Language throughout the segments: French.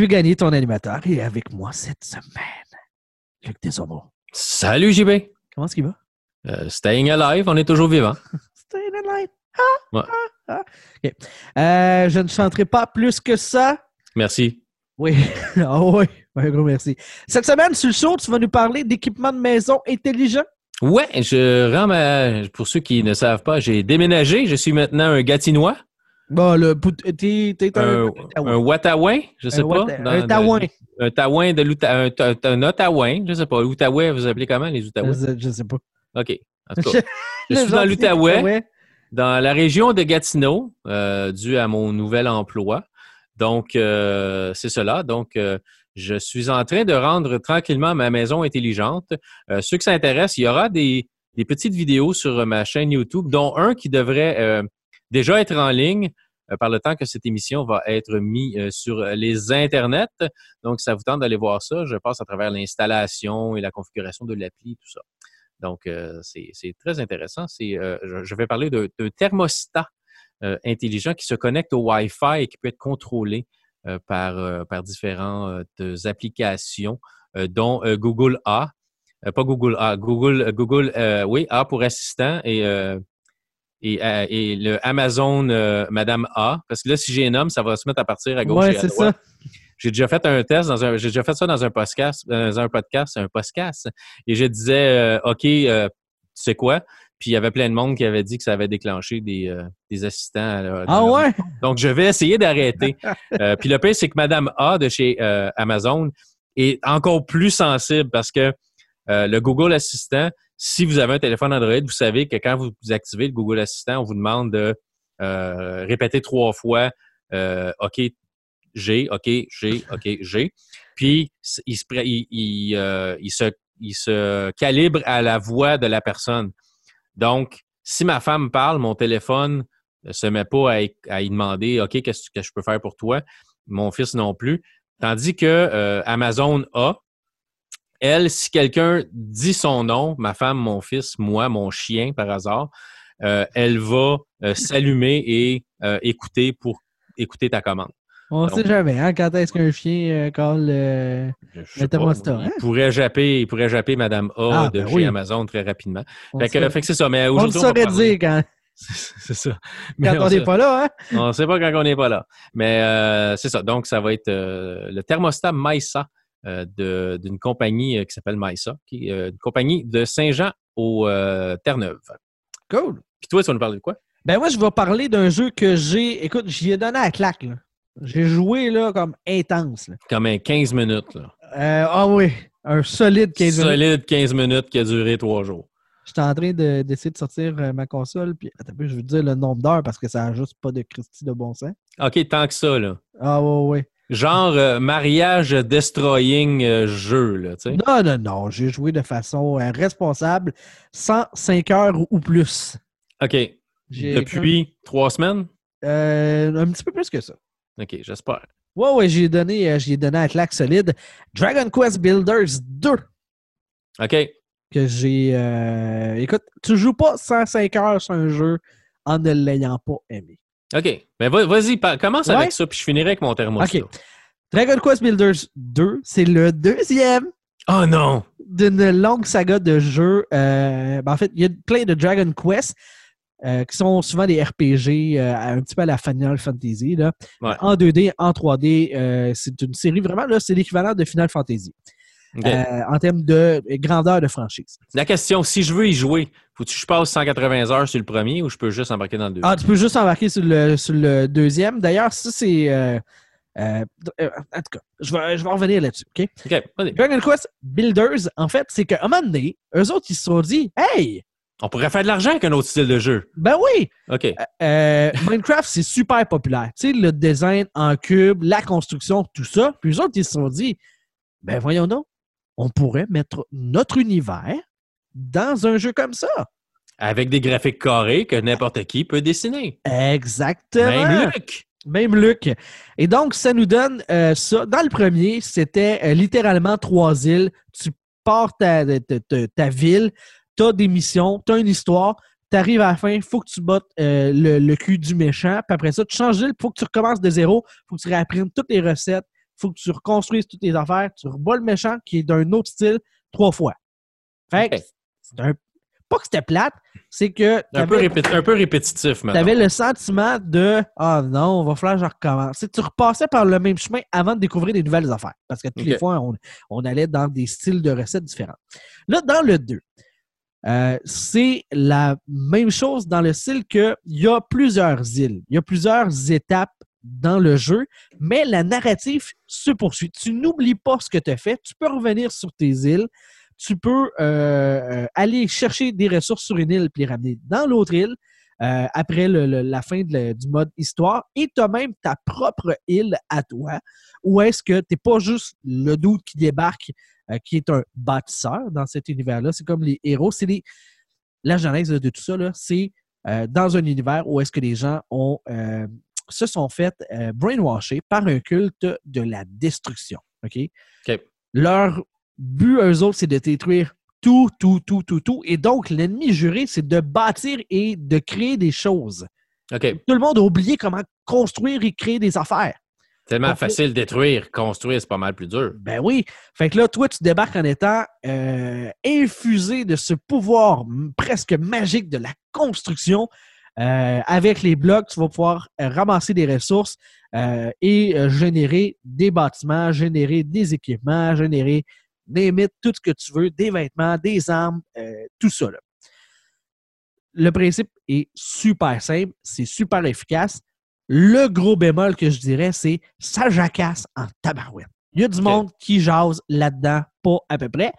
je vais gagner ton animateur et avec moi cette semaine, Luc Desormeaux. Salut JB. Comment est-ce qu'il va? Euh, staying alive, on est toujours vivant. Staying alive. Ouais. Ah. OK. Euh, je ne chanterai pas plus que ça. Merci. Oui. Ah oui. Un gros merci. Cette semaine, sur le show, tu vas nous parler d'équipements de maison intelligents. Ouais, je rends ma... Pour ceux qui ne savent pas, j'ai déménagé. Je suis maintenant un Gatinois. Bon, le t'es t'es un, Un, un Wattawin, je sais Un pas. Dans- un Taouin. Un Taouin de l'Outa... Un, un Ottawain, je sais pas. L'Outaouais, vous appelez comment les Outaouais? Je, je sais pas. OK. En tout cas, je suis dans l'Outaouais. Outaouais. dans la région de Gatineau, euh, dû à mon nouvel emploi. Donc, euh, c'est cela. Donc, euh, je suis en train de rendre tranquillement ma maison intelligente. Euh, ceux qui s'intéressent, il y aura des, des petites vidéos sur ma chaîne YouTube, dont un qui devrait euh, déjà être en ligne euh, par le temps que cette émission va être mise euh, sur les internets. Donc, ça vous tente d'aller voir ça. Je passe à travers l'installation et la configuration de l'appli, tout ça. Donc, euh, c'est très intéressant. Euh, je, vais parler d'un thermostat euh, intelligent qui se connecte au Wi-Fi et qui peut être contrôlé euh, par, euh, par différentes applications, euh, dont euh, Google A. Euh, pas Google A, Google, euh, Google euh, oui, A pour assistant et, euh, et, euh, et le Amazon euh, Madame A. Parce que là, si j'ai un homme, ça va se mettre à partir à gauche Ouais, et à c'est droite. ça. J'ai déjà fait un test dans un, j'ai déjà fait ça dans un podcast, dans un podcast, un podcast, et je disais, euh, ok, euh, tu sais quoi? Puis il y avait plein de monde qui avait dit que ça avait déclenché des, euh, des assistants. à Ah ouais? Donc je vais essayer d'arrêter. Euh, puis le pire, c'est que Madame A de chez euh, Amazon est encore plus sensible parce que euh, le Google Assistant, si vous avez un téléphone Android, vous savez que quand vous activez le Google Assistant, on vous demande de euh, répéter trois fois euh, OK, j'ai, OK, j'ai, OK, j'ai. Puis, il se, il, euh, il se, il se calibre à la voix de la personne. Donc, si ma femme parle, mon téléphone ne se met pas à, à y demander OK, qu'est-ce que je peux faire pour toi? Mon fils non plus. Tandis que euh, Amazon a, elle, si quelqu'un dit son nom, ma femme, mon fils, moi, mon chien, par hasard, euh, elle va euh, s'allumer et euh, écouter pour écouter ta commande. On Donc- sait jamais, hein, quand est-ce qu'un chien colle Le thermostat, il hein? pourrait japper, il pourrait japper Madame A Ah, de ben chez oui. Amazon très rapidement. on, Fait que, saurait- fait que c'est ça. Mais on le saurait dire quand, C'est ça. quand Mais on sait- n'est pas là, hein? On ne sait pas quand on n'est pas là. Mais c'est ça. Donc, ça va être le thermostat Maïsa d'une compagnie euh, qui s'appelle Maïsa, qui est euh, une compagnie de Saint-Jean au euh, Terre-Neuve. Cool. Puis toi, tu vas nous parler de quoi? Ben moi, je vais parler d'un jeu que j'ai. Écoute, j'y ai donné à la claque. là. J'ai joué là comme intense. là. Comme un 15 minutes. Là. Euh, ah oui, un solide 15 minutes. Solide 15 minutes qui a duré trois jours. J'étais en train de- d'essayer de, sortir euh, ma console. Puis, attends je veux dire le nombre d'heures parce que ça n'a juste pas de Christie de bon sens. OK, tant que ça, là. Ah ouais, ouais. Genre euh, mariage destroying euh, jeu, là, tu sais. Non, non, non. J'ai joué de façon euh, responsable 105 heures ou plus. OK. Depuis trois semaines? Un petit peu plus que ça. OK, j'espère. Ouais, ouais, j'ai donné, j'ai donné à claque solide. Dragon Quest Builders 2. OK. que j'ai. Écoute, tu joues pas 105 heures sur un jeu en ne l'ayant pas aimé. OK. Mais va- vas-y, pa- commence Ouais. avec ça, puis je finirai avec mon thermostat. OK. Dragon Quest Builders 2, c'est le deuxième Oh non! d'une longue saga de jeux. euh, ben, en fait, il y a plein de Dragon Quest euh, qui sont souvent des RPG euh, un petit peu à la Final Fantasy. Là. Ouais. En 2D, en 3D, euh, c'est une série vraiment, là, c'est l'équivalent de Final Fantasy Euh, en termes de grandeur de franchise. La question, si je veux y jouer, faut-tu que je passe 180 heures sur le premier ou je peux juste embarquer dans le deuxième? Ah, tu peux juste embarquer sur le, sur le deuxième. D'ailleurs, ça, c'est. euh, euh, en tout cas, je vais, je vais revenir là-dessus. OK? OK. Dragon Quest Builders, en fait, c'est qu'à un moment donné, eux autres, ils se sont dit Hey, On pourrait faire de l'argent avec un autre style de jeu. ben oui, OK. euh, Minecraft, c'est super populaire. Tu sais, le design en cube, la construction, tout ça. Puis eux autres, ils se sont dit Ben voyons donc, on pourrait mettre notre univers dans un jeu comme ça. Avec des graphiques carrés que n'importe qui peut dessiner. Exactement. Même Luc. Même Luc. Et donc, ça nous donne euh, ça. Dans le premier, c'était euh, littéralement trois îles. Tu pars ta, ta- ta- ta ville, tu as des missions, tu as une histoire, tu arrives à la fin, il faut que tu battes euh, le, le cul du méchant. Puis après ça, tu changes d'île, il faut que tu recommences de zéro, il faut que tu réapprennes toutes les recettes, faut que tu reconstruises toutes tes affaires, tu rebats le méchant qui est d'un autre style trois fois. Fait que c'est un. Pas que c'était plate, c'est que. Un peu, t'avais- répé- un peu répétitif, tu maintenant. avais le sentiment de Ah non, on va falloir que je recommence. Tu sais, tu repassais par le même chemin avant de découvrir des nouvelles affaires. Parce que toutes les fois, on, on allait dans des styles de recettes différents. Là, dans le 2, euh, c'est la même chose dans le style qu'il y a plusieurs îles, il y a plusieurs étapes dans le jeu, mais la narrative se poursuit. Tu n'oublies pas ce que tu as fait, tu peux revenir sur tes îles, tu peux euh, euh, aller chercher des ressources sur une île puis les ramener dans l'autre île euh, après la fin du mode histoire et tu as même ta propre île à toi où est-ce que tu n'es pas juste le doute qui débarque qui est un bâtisseur dans cet univers-là. C'est comme les héros. C'est les... La genèse de tout ça, c'est dans un univers où est-ce que les gens ont, se sont fait euh, brainwasher par un culte de la destruction. OK? Leur but, eux autres, c'est de détruire tout, tout, tout, tout, tout. Et donc, l'ennemi juré, c'est de bâtir et de créer des choses. Tout le monde a oublié comment construire et créer des affaires. Tellement facile de détruire, construire, c'est pas mal plus dur. Ben oui. Fait que là, toi, tu débarques en étant euh, infusé de ce pouvoir presque magique de la construction. Euh, avec les blocs, tu vas pouvoir euh, ramasser des ressources euh, et générer des bâtiments, générer des équipements, générer des mythes, tout ce que tu veux, des vêtements, des armes, euh, tout ça. là. Le principe est super simple, c'est super efficace. Le gros bémol que je dirais, c'est ça jacasse en tabarouette. Il y a du monde qui jase là-dedans, pas à peu près.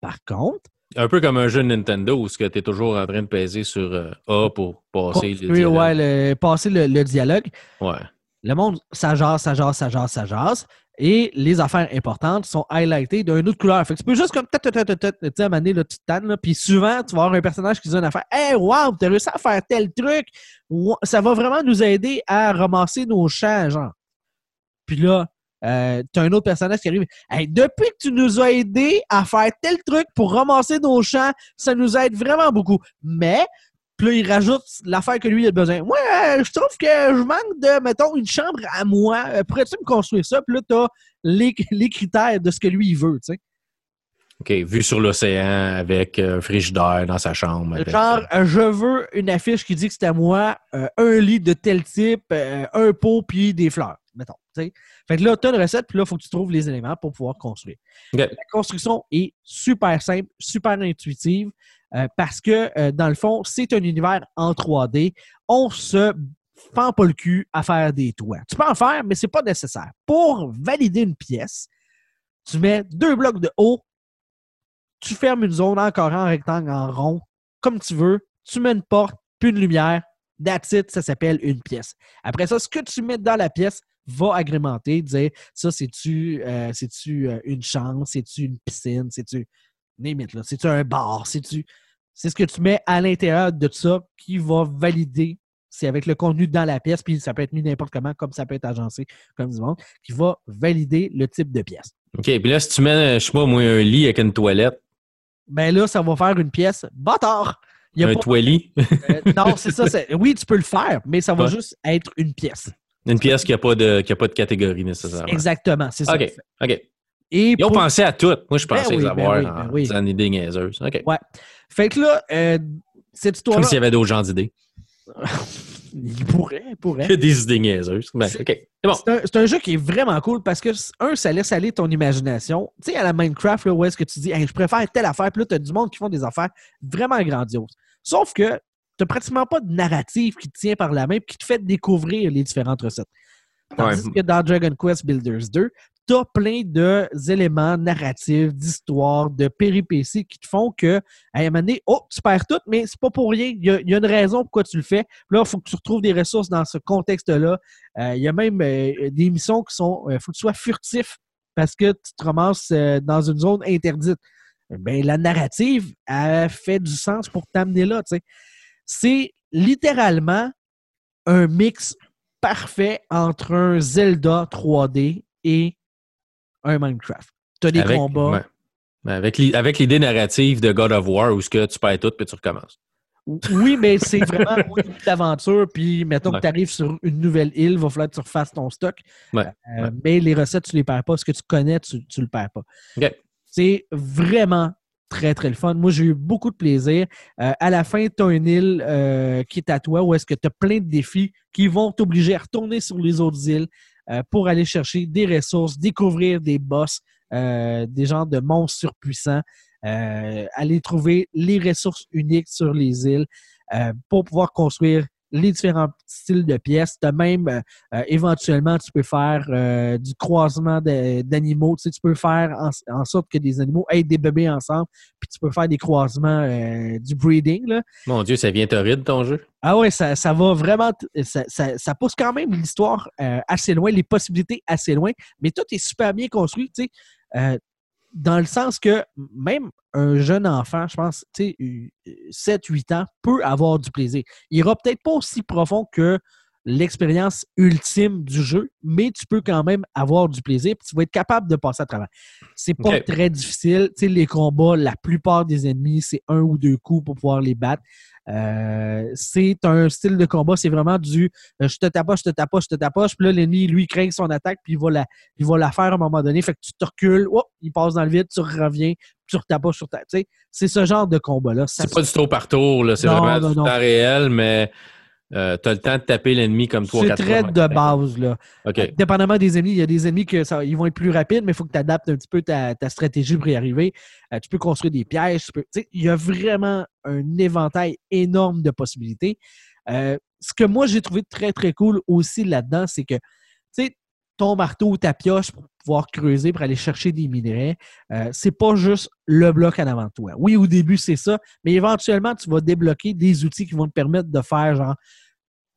Par contre, Un peu comme un jeu Nintendo où tu es toujours en train de peser sur euh, A pour passer le dialogue. ouais, le- passer le, le dialogue, Ouais. le monde, ça jase, ça jase, ça jase, ça jase. Et les affaires importantes sont highlightées d'une autre couleur. Fait que tu peux juste comme, tu sais, à un moment donné, là, tu te tannes, puis souvent, tu vas avoir un personnage qui dit une affaire. Hey, wow, t'as réussi à faire tel truc. Ça va vraiment nous aider à ramasser nos champs, genre. Puis là, euh, t'as un autre personnage qui arrive. Hey, depuis que tu nous as aidé à faire tel truc pour ramasser nos champs, ça nous aide vraiment beaucoup. Mais, puis là, il rajoute l'affaire que lui il a besoin. Moi, euh, je trouve que je manque de, mettons, une chambre à moi. Euh, Pourrais-tu me construire ça? Puis là, t'as les, les critères de ce que lui, il veut, tu sais. OK. Vue sur l'océan avec euh, un frigidaire dans sa chambre. avec- Genre, euh, je veux une affiche qui dit que c'est à moi euh, un lit de tel type, euh, un pot, puis des fleurs, Fait que là, tu as une recette, puis là, il faut que tu trouves les éléments pour pouvoir construire. La construction est super simple, super intuitive, euh, parce que, euh, dans le fond, c'est un univers en 3D. On se fend pas le cul à faire des toits. Tu peux en faire, mais c'est pas nécessaire. Pour valider une pièce, tu mets deux blocs de haut, tu fermes une zone encore en rectangle, en rond, comme tu veux, tu mets une porte, puis une lumière, that's it, ça s'appelle une pièce. Après ça, ce que tu mets dans la pièce va agrémenter, dire ça, c'est-tu euh, c'est-tu, euh, une chambre, c'est-tu une piscine, c'est-tu limite, c'est-tu un bar, c'est-tu. C'est ce que tu mets à l'intérieur de ça qui va valider. C'est avec le contenu dans la pièce, puis ça peut être mis n'importe comment, comme ça peut être agencé comme du monde, qui va valider le type de pièce. OK. Puis là, si tu mets, je sais pas, moi, un lit avec une toilette, Ben là, ça va faire une pièce bâtard. Il y a un pas- toilet, euh, non, c'est ça. Oui, tu peux le faire, mais ça va Ouais. juste être une pièce. Une pièce qui n'a pas, de- qui a pas de catégorie nécessairement. Exactement, c'est ça. OK. OK. Et Ils ont pensé à tout. Moi, je Ben pensais oui, les ben avoir oui, ben oui. idées niaiseuses. OK. Ouais. Fait que là, euh, cette Comme histoire-là, s'il y avait d'autres gens d'idées. il pourrait, il pourrait. Que des idées niaiseuses. Ben, C'est- bon. Un, un jeu qui est vraiment cool parce que, un, ça laisse aller ton imagination. Tu sais, à la Minecraft, là, où est-ce que tu dis, Hey, je préfère telle affaire, puis là, tu as du monde qui font des affaires vraiment grandioses. Sauf que n'as pratiquement pas de narrative qui te tient par la main et qui te fait découvrir les différentes recettes. Tandis Ouais. que dans Dragon Quest Builders 2, tu as plein d'éléments narratifs, d'histoires, de péripéties qui te font que, à un moment donné, oh, tu perds tout, mais c'est pas pour rien. Il y, a, il y a une raison pourquoi tu le fais. Puis là, il faut que tu retrouves des ressources dans ce contexte-là. Euh, il y a même euh, des missions qui sont. Il faut que tu sois furtif parce que tu te ramasses euh, dans une zone interdite. Ben, la narrative, elle fait du sens pour t'amener là. tu sais. C'est littéralement un mix parfait entre un Zelda 3D et un Minecraft. Tu as des Avec- combats. ouais. Ben, Avec l'i- avec l'idée narrative de God of War où ce que tu perds tout puis tu recommences. Oui, mais c'est vraiment au début d'aventure. Puis, mettons Ouais. que tu arrives sur une nouvelle île, il va falloir que tu refasses ton stock. Ouais, Euh. Mais les recettes, tu les perds pas. Ce que tu connais, tu ne le perds pas. C'est vraiment très, très le fun. Moi, j'ai eu beaucoup de plaisir. Euh, à la fin, tu as une île euh, qui est à toi où est-ce que tu as plein de défis qui vont t'obliger à retourner sur les autres îles euh, pour aller chercher des ressources, découvrir des boss, des genres de monstres surpuissants, aller trouver les ressources uniques sur les îles pour pouvoir construire les différents styles de pièces. As même, euh, euh, éventuellement, tu peux faire euh, du croisement de- d'animaux. Tu, sais, tu peux faire en, en sorte que des animaux aient des bébés ensemble, puis tu peux faire des croisements, euh, du breeding. Là. Mon Dieu, ça vient torride ton jeu. Ah ouais, ça, ça va vraiment. Ça, ça- ça pousse quand même l'histoire assez loin, les possibilités assez loin, mais tout est super bien construit, tu sais. Dans le sens que même un jeune enfant, je pense, tu sais, 7-8 ans, peut avoir du plaisir. Il ira peut-être pas aussi profond que l'expérience ultime du jeu, mais tu peux quand même avoir du plaisir puis tu vas être capable de passer à travers. C'est pas très difficile. Tu sais, les combats, la plupart des ennemis, c'est un ou deux coups pour pouvoir les battre. Euh, c'est un style de combat, c'est vraiment du euh, je te tapoche, je te tapoche, je te tapoche, puis là, l'ennemi, lui, craint son attaque, puis il va, la, il va la faire à un moment donné. Fait que tu te recules, oh, il passe dans le vide, tu reviens, tu retapoches sur ta. C'est ce genre de combat-là. C'est pas du tour par tour. C'est vraiment non, du non. temps réel, mais euh, tu as le temps de taper l'ennemi comme toi. C'est très de base, là. OK. Dépendamment des ennemis, il y a des ennemis ils vont être plus rapides, mais il faut que tu adaptes un petit peu ta, ta stratégie pour y arriver. Euh, tu peux construire des pièges. tu peux- il y a vraiment un éventail énorme de possibilités. Euh, ce que moi, j'ai trouvé très, très cool aussi là-dedans, c'est que, ton marteau ou ta pioche pour pouvoir creuser, pour aller chercher des minerais, euh, c'est pas juste le bloc en avant de toi. Oui, au début, c'est ça, mais éventuellement, tu vas débloquer des outils qui vont te permettre de faire genre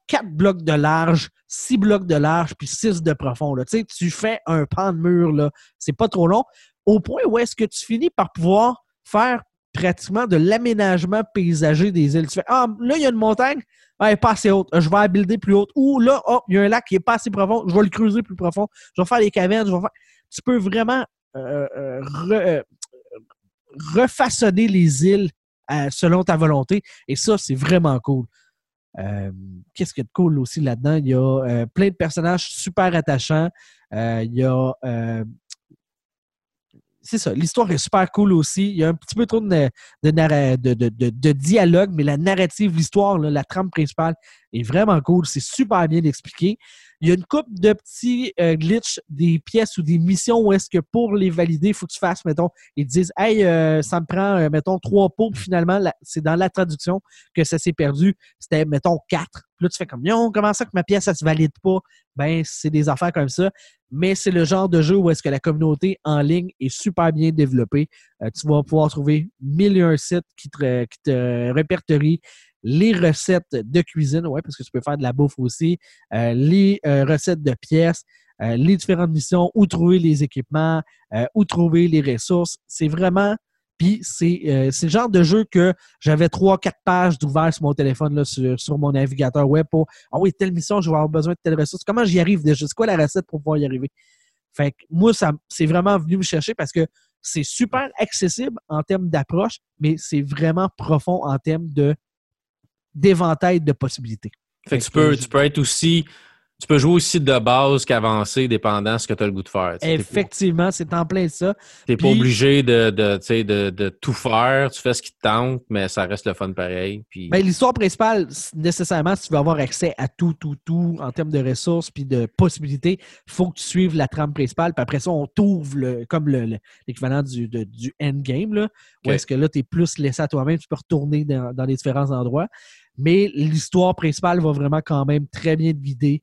quatre blocs de large, six blocs de large, puis six de profond. Là. Tu sais, tu fais un pan de mur, là. C'est pas trop long. Au point où est-ce que tu finis par pouvoir faire pratiquement de l'aménagement paysager des îles. Tu fais Ah, là, il y a une montagne, ah, elle est pas assez haute. Je vais la builder plus haute. Ou là, oh, il y a un lac qui est pas assez profond, je vais le creuser plus profond. Je vais faire des cavernes, je vais faire. Tu peux vraiment euh, euh, euh, refaçonner les îles selon ta volonté. Et ça, c'est vraiment cool. Euh, Qu'est-ce qu'il y a de cool aussi là-dedans? Il y a euh, plein de personnages super attachants. Euh, il y a. c'est ça, l'histoire est super cool aussi. Il y a un petit peu trop de, de, de, dialogue, mais la narrative, l'histoire, la trame principale est vraiment cool. C'est super bien expliqué. Il y a une couple de petits euh, glitches, des pièces ou des missions où est-ce que pour les valider, il faut que tu fasses, mettons, ils te disent Hey, euh, ça me prend, euh, mettons, trois pots, finalement, c'est dans la traduction que ça s'est perdu. C'était, mettons, quatre. Puis là, tu fais comme Non, comment ça que ma pièce, ça se valide pas? Ben, c'est des affaires comme ça. Mais c'est le genre de jeu où est-ce que la communauté en ligne est super bien développée. Euh, tu vas pouvoir trouver mille et un sites qui te, qui te répertorient les recettes de cuisine, ouais, parce que tu peux faire de la bouffe aussi, euh, les euh, recettes de pièces, euh, les différentes missions, où trouver les équipements, où trouver les ressources. C'est vraiment. Puis c'est c'est le genre de jeu que j'avais trois, quatre pages d'ouvert sur mon téléphone, là, sur, sur mon navigateur web pour Ah oui, telle mission, je vais avoir besoin de telle ressource. Comment j'y arrive déjà? C'est quoi la recette pour pouvoir y arriver? Fait que moi, ça c'est vraiment venu me chercher parce que c'est super accessible en termes d'approche, mais c'est vraiment profond en termes de d'éventail de possibilités. Fait que tu peux, tu peux être aussi. Tu peux jouer aussi de base qu'avancer, dépendant de ce que tu as le goût de faire. tu pas- Effectivement, c'est en plein ça. T'es pas Puis- obligé de, de, tu sais, de, de tout faire. Tu fais ce qui te tente, mais ça reste le fun pareil. Puis... Ben, l'histoire principale, nécessairement, si tu veux avoir accès à tout, tout, tout en termes de ressources puis de possibilités, il faut que tu suives la trame principale. Puis après ça, on t'ouvre le, comme le- le- l'équivalent du, du endgame, là, où est-ce que là, tu es plus laissé à toi-même, tu peux retourner dans, dans les différents endroits. Mais l'histoire principale va vraiment quand même très bien te guider,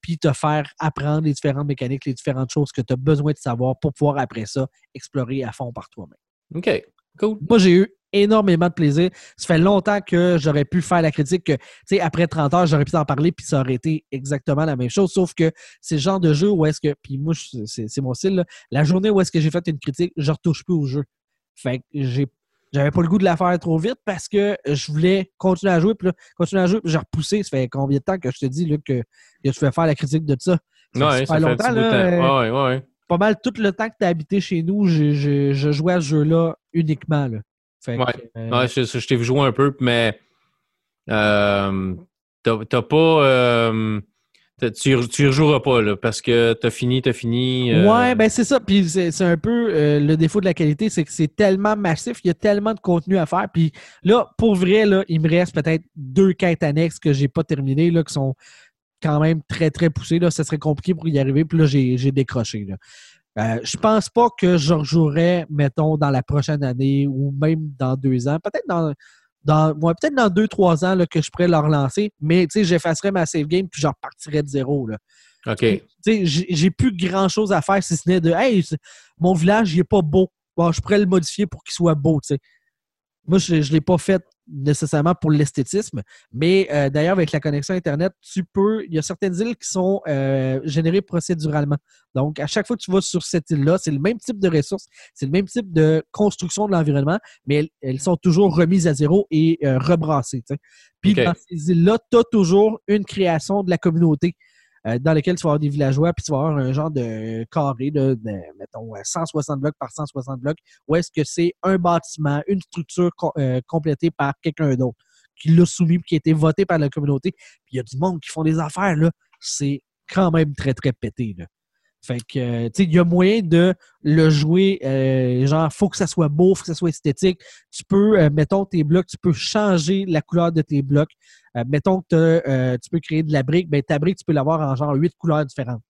puis te faire apprendre les différentes mécaniques, les différentes choses que tu as besoin de savoir pour pouvoir après ça explorer à fond par toi-même. OK, cool. Moi, j'ai eu énormément de plaisir. Ça fait longtemps que j'aurais pu faire la critique que, tu sais, après 30 heures, j'aurais pu t'en parler, puis ça aurait été exactement la même chose. Sauf que c'est le genre de jeu où est-ce que, puis moi, c'est mon style, là. la journée où est-ce que j'ai fait une critique, je retouche plus au jeu. Fait que j'ai j'avais pas le goût de la faire trop vite parce que je voulais continuer à jouer, puis là, continuer à jouer, puis j'ai repoussé. Ça fait combien de temps que je te dis là, que, que je vais faire la critique de ça? Ça fait Ouais, ça longtemps, là, euh. Ouais, ouais, pas mal tout le temps que tu as habité chez nous, je jouais à ce jeu-là uniquement. Là. Fait que, euh, Ouais, je, je t'ai vu jouer un peu, mais euh, t'as pas. Tu, tu rejoueras pas là, parce que t'as fini, t'as fini. Ouais, ben c'est ça. Puis c'est un peu le défaut de la qualité, c'est que c'est tellement massif, il y a tellement de contenu à faire. Puis là, pour vrai, là, il me reste peut-être deux quêtes annexes que j'ai pas terminées, là, qui sont quand même très, très poussées. Là. Serait compliqué pour y arriver. Puis là, j'ai décroché. Là. Euh, je pense pas que je rejouerai, mettons, dans la prochaine année ou même dans deux ans. Peut-être dans, dans peut-être dans deux, trois ans là, que je pourrais le relancer, mais j'effacerai ma save game puis je repartirai de zéro. Là. OK. J'ai plus grand chose à faire si ce n'est de Hey, mon village, il est pas beau. Bon, je pourrais le modifier pour qu'il soit beau. sais. Moi, je ne l'ai pas fait nécessairement pour l'esthétisme, mais euh, d'ailleurs, avec la connexion Internet, tu peux. Il y a certaines îles qui sont euh, générées procéduralement. Donc, à chaque fois que tu vas sur cette île-là, c'est le même type de ressources, c'est le même type de construction de l'environnement, mais elles, sont toujours remises à zéro et euh, rebrassées. Puis, dans ces îles-là, tu as toujours une création de la communauté. Euh, dans lequel tu vas avoir des villageois, puis tu vas avoir un genre de carré de, mettons, 160 blocs par 160 blocs, où est-ce que c'est un bâtiment, une structure euh, complétée par quelqu'un d'autre qui l'a soumis, qui a été voté par la communauté. Puis il y a du monde qui font des affaires, là. C'est quand même très, très pété, là. Fait que, tu sais, il y a moyen de le jouer, euh, genre, faut que ça soit beau, faut que ça soit esthétique. Tu peux, euh, mettons, tes blocs, tu peux changer la couleur de tes blocs. Euh, mettons que tu peux créer de la brique, ben ta brique, tu peux l'avoir en genre huit couleurs différentes.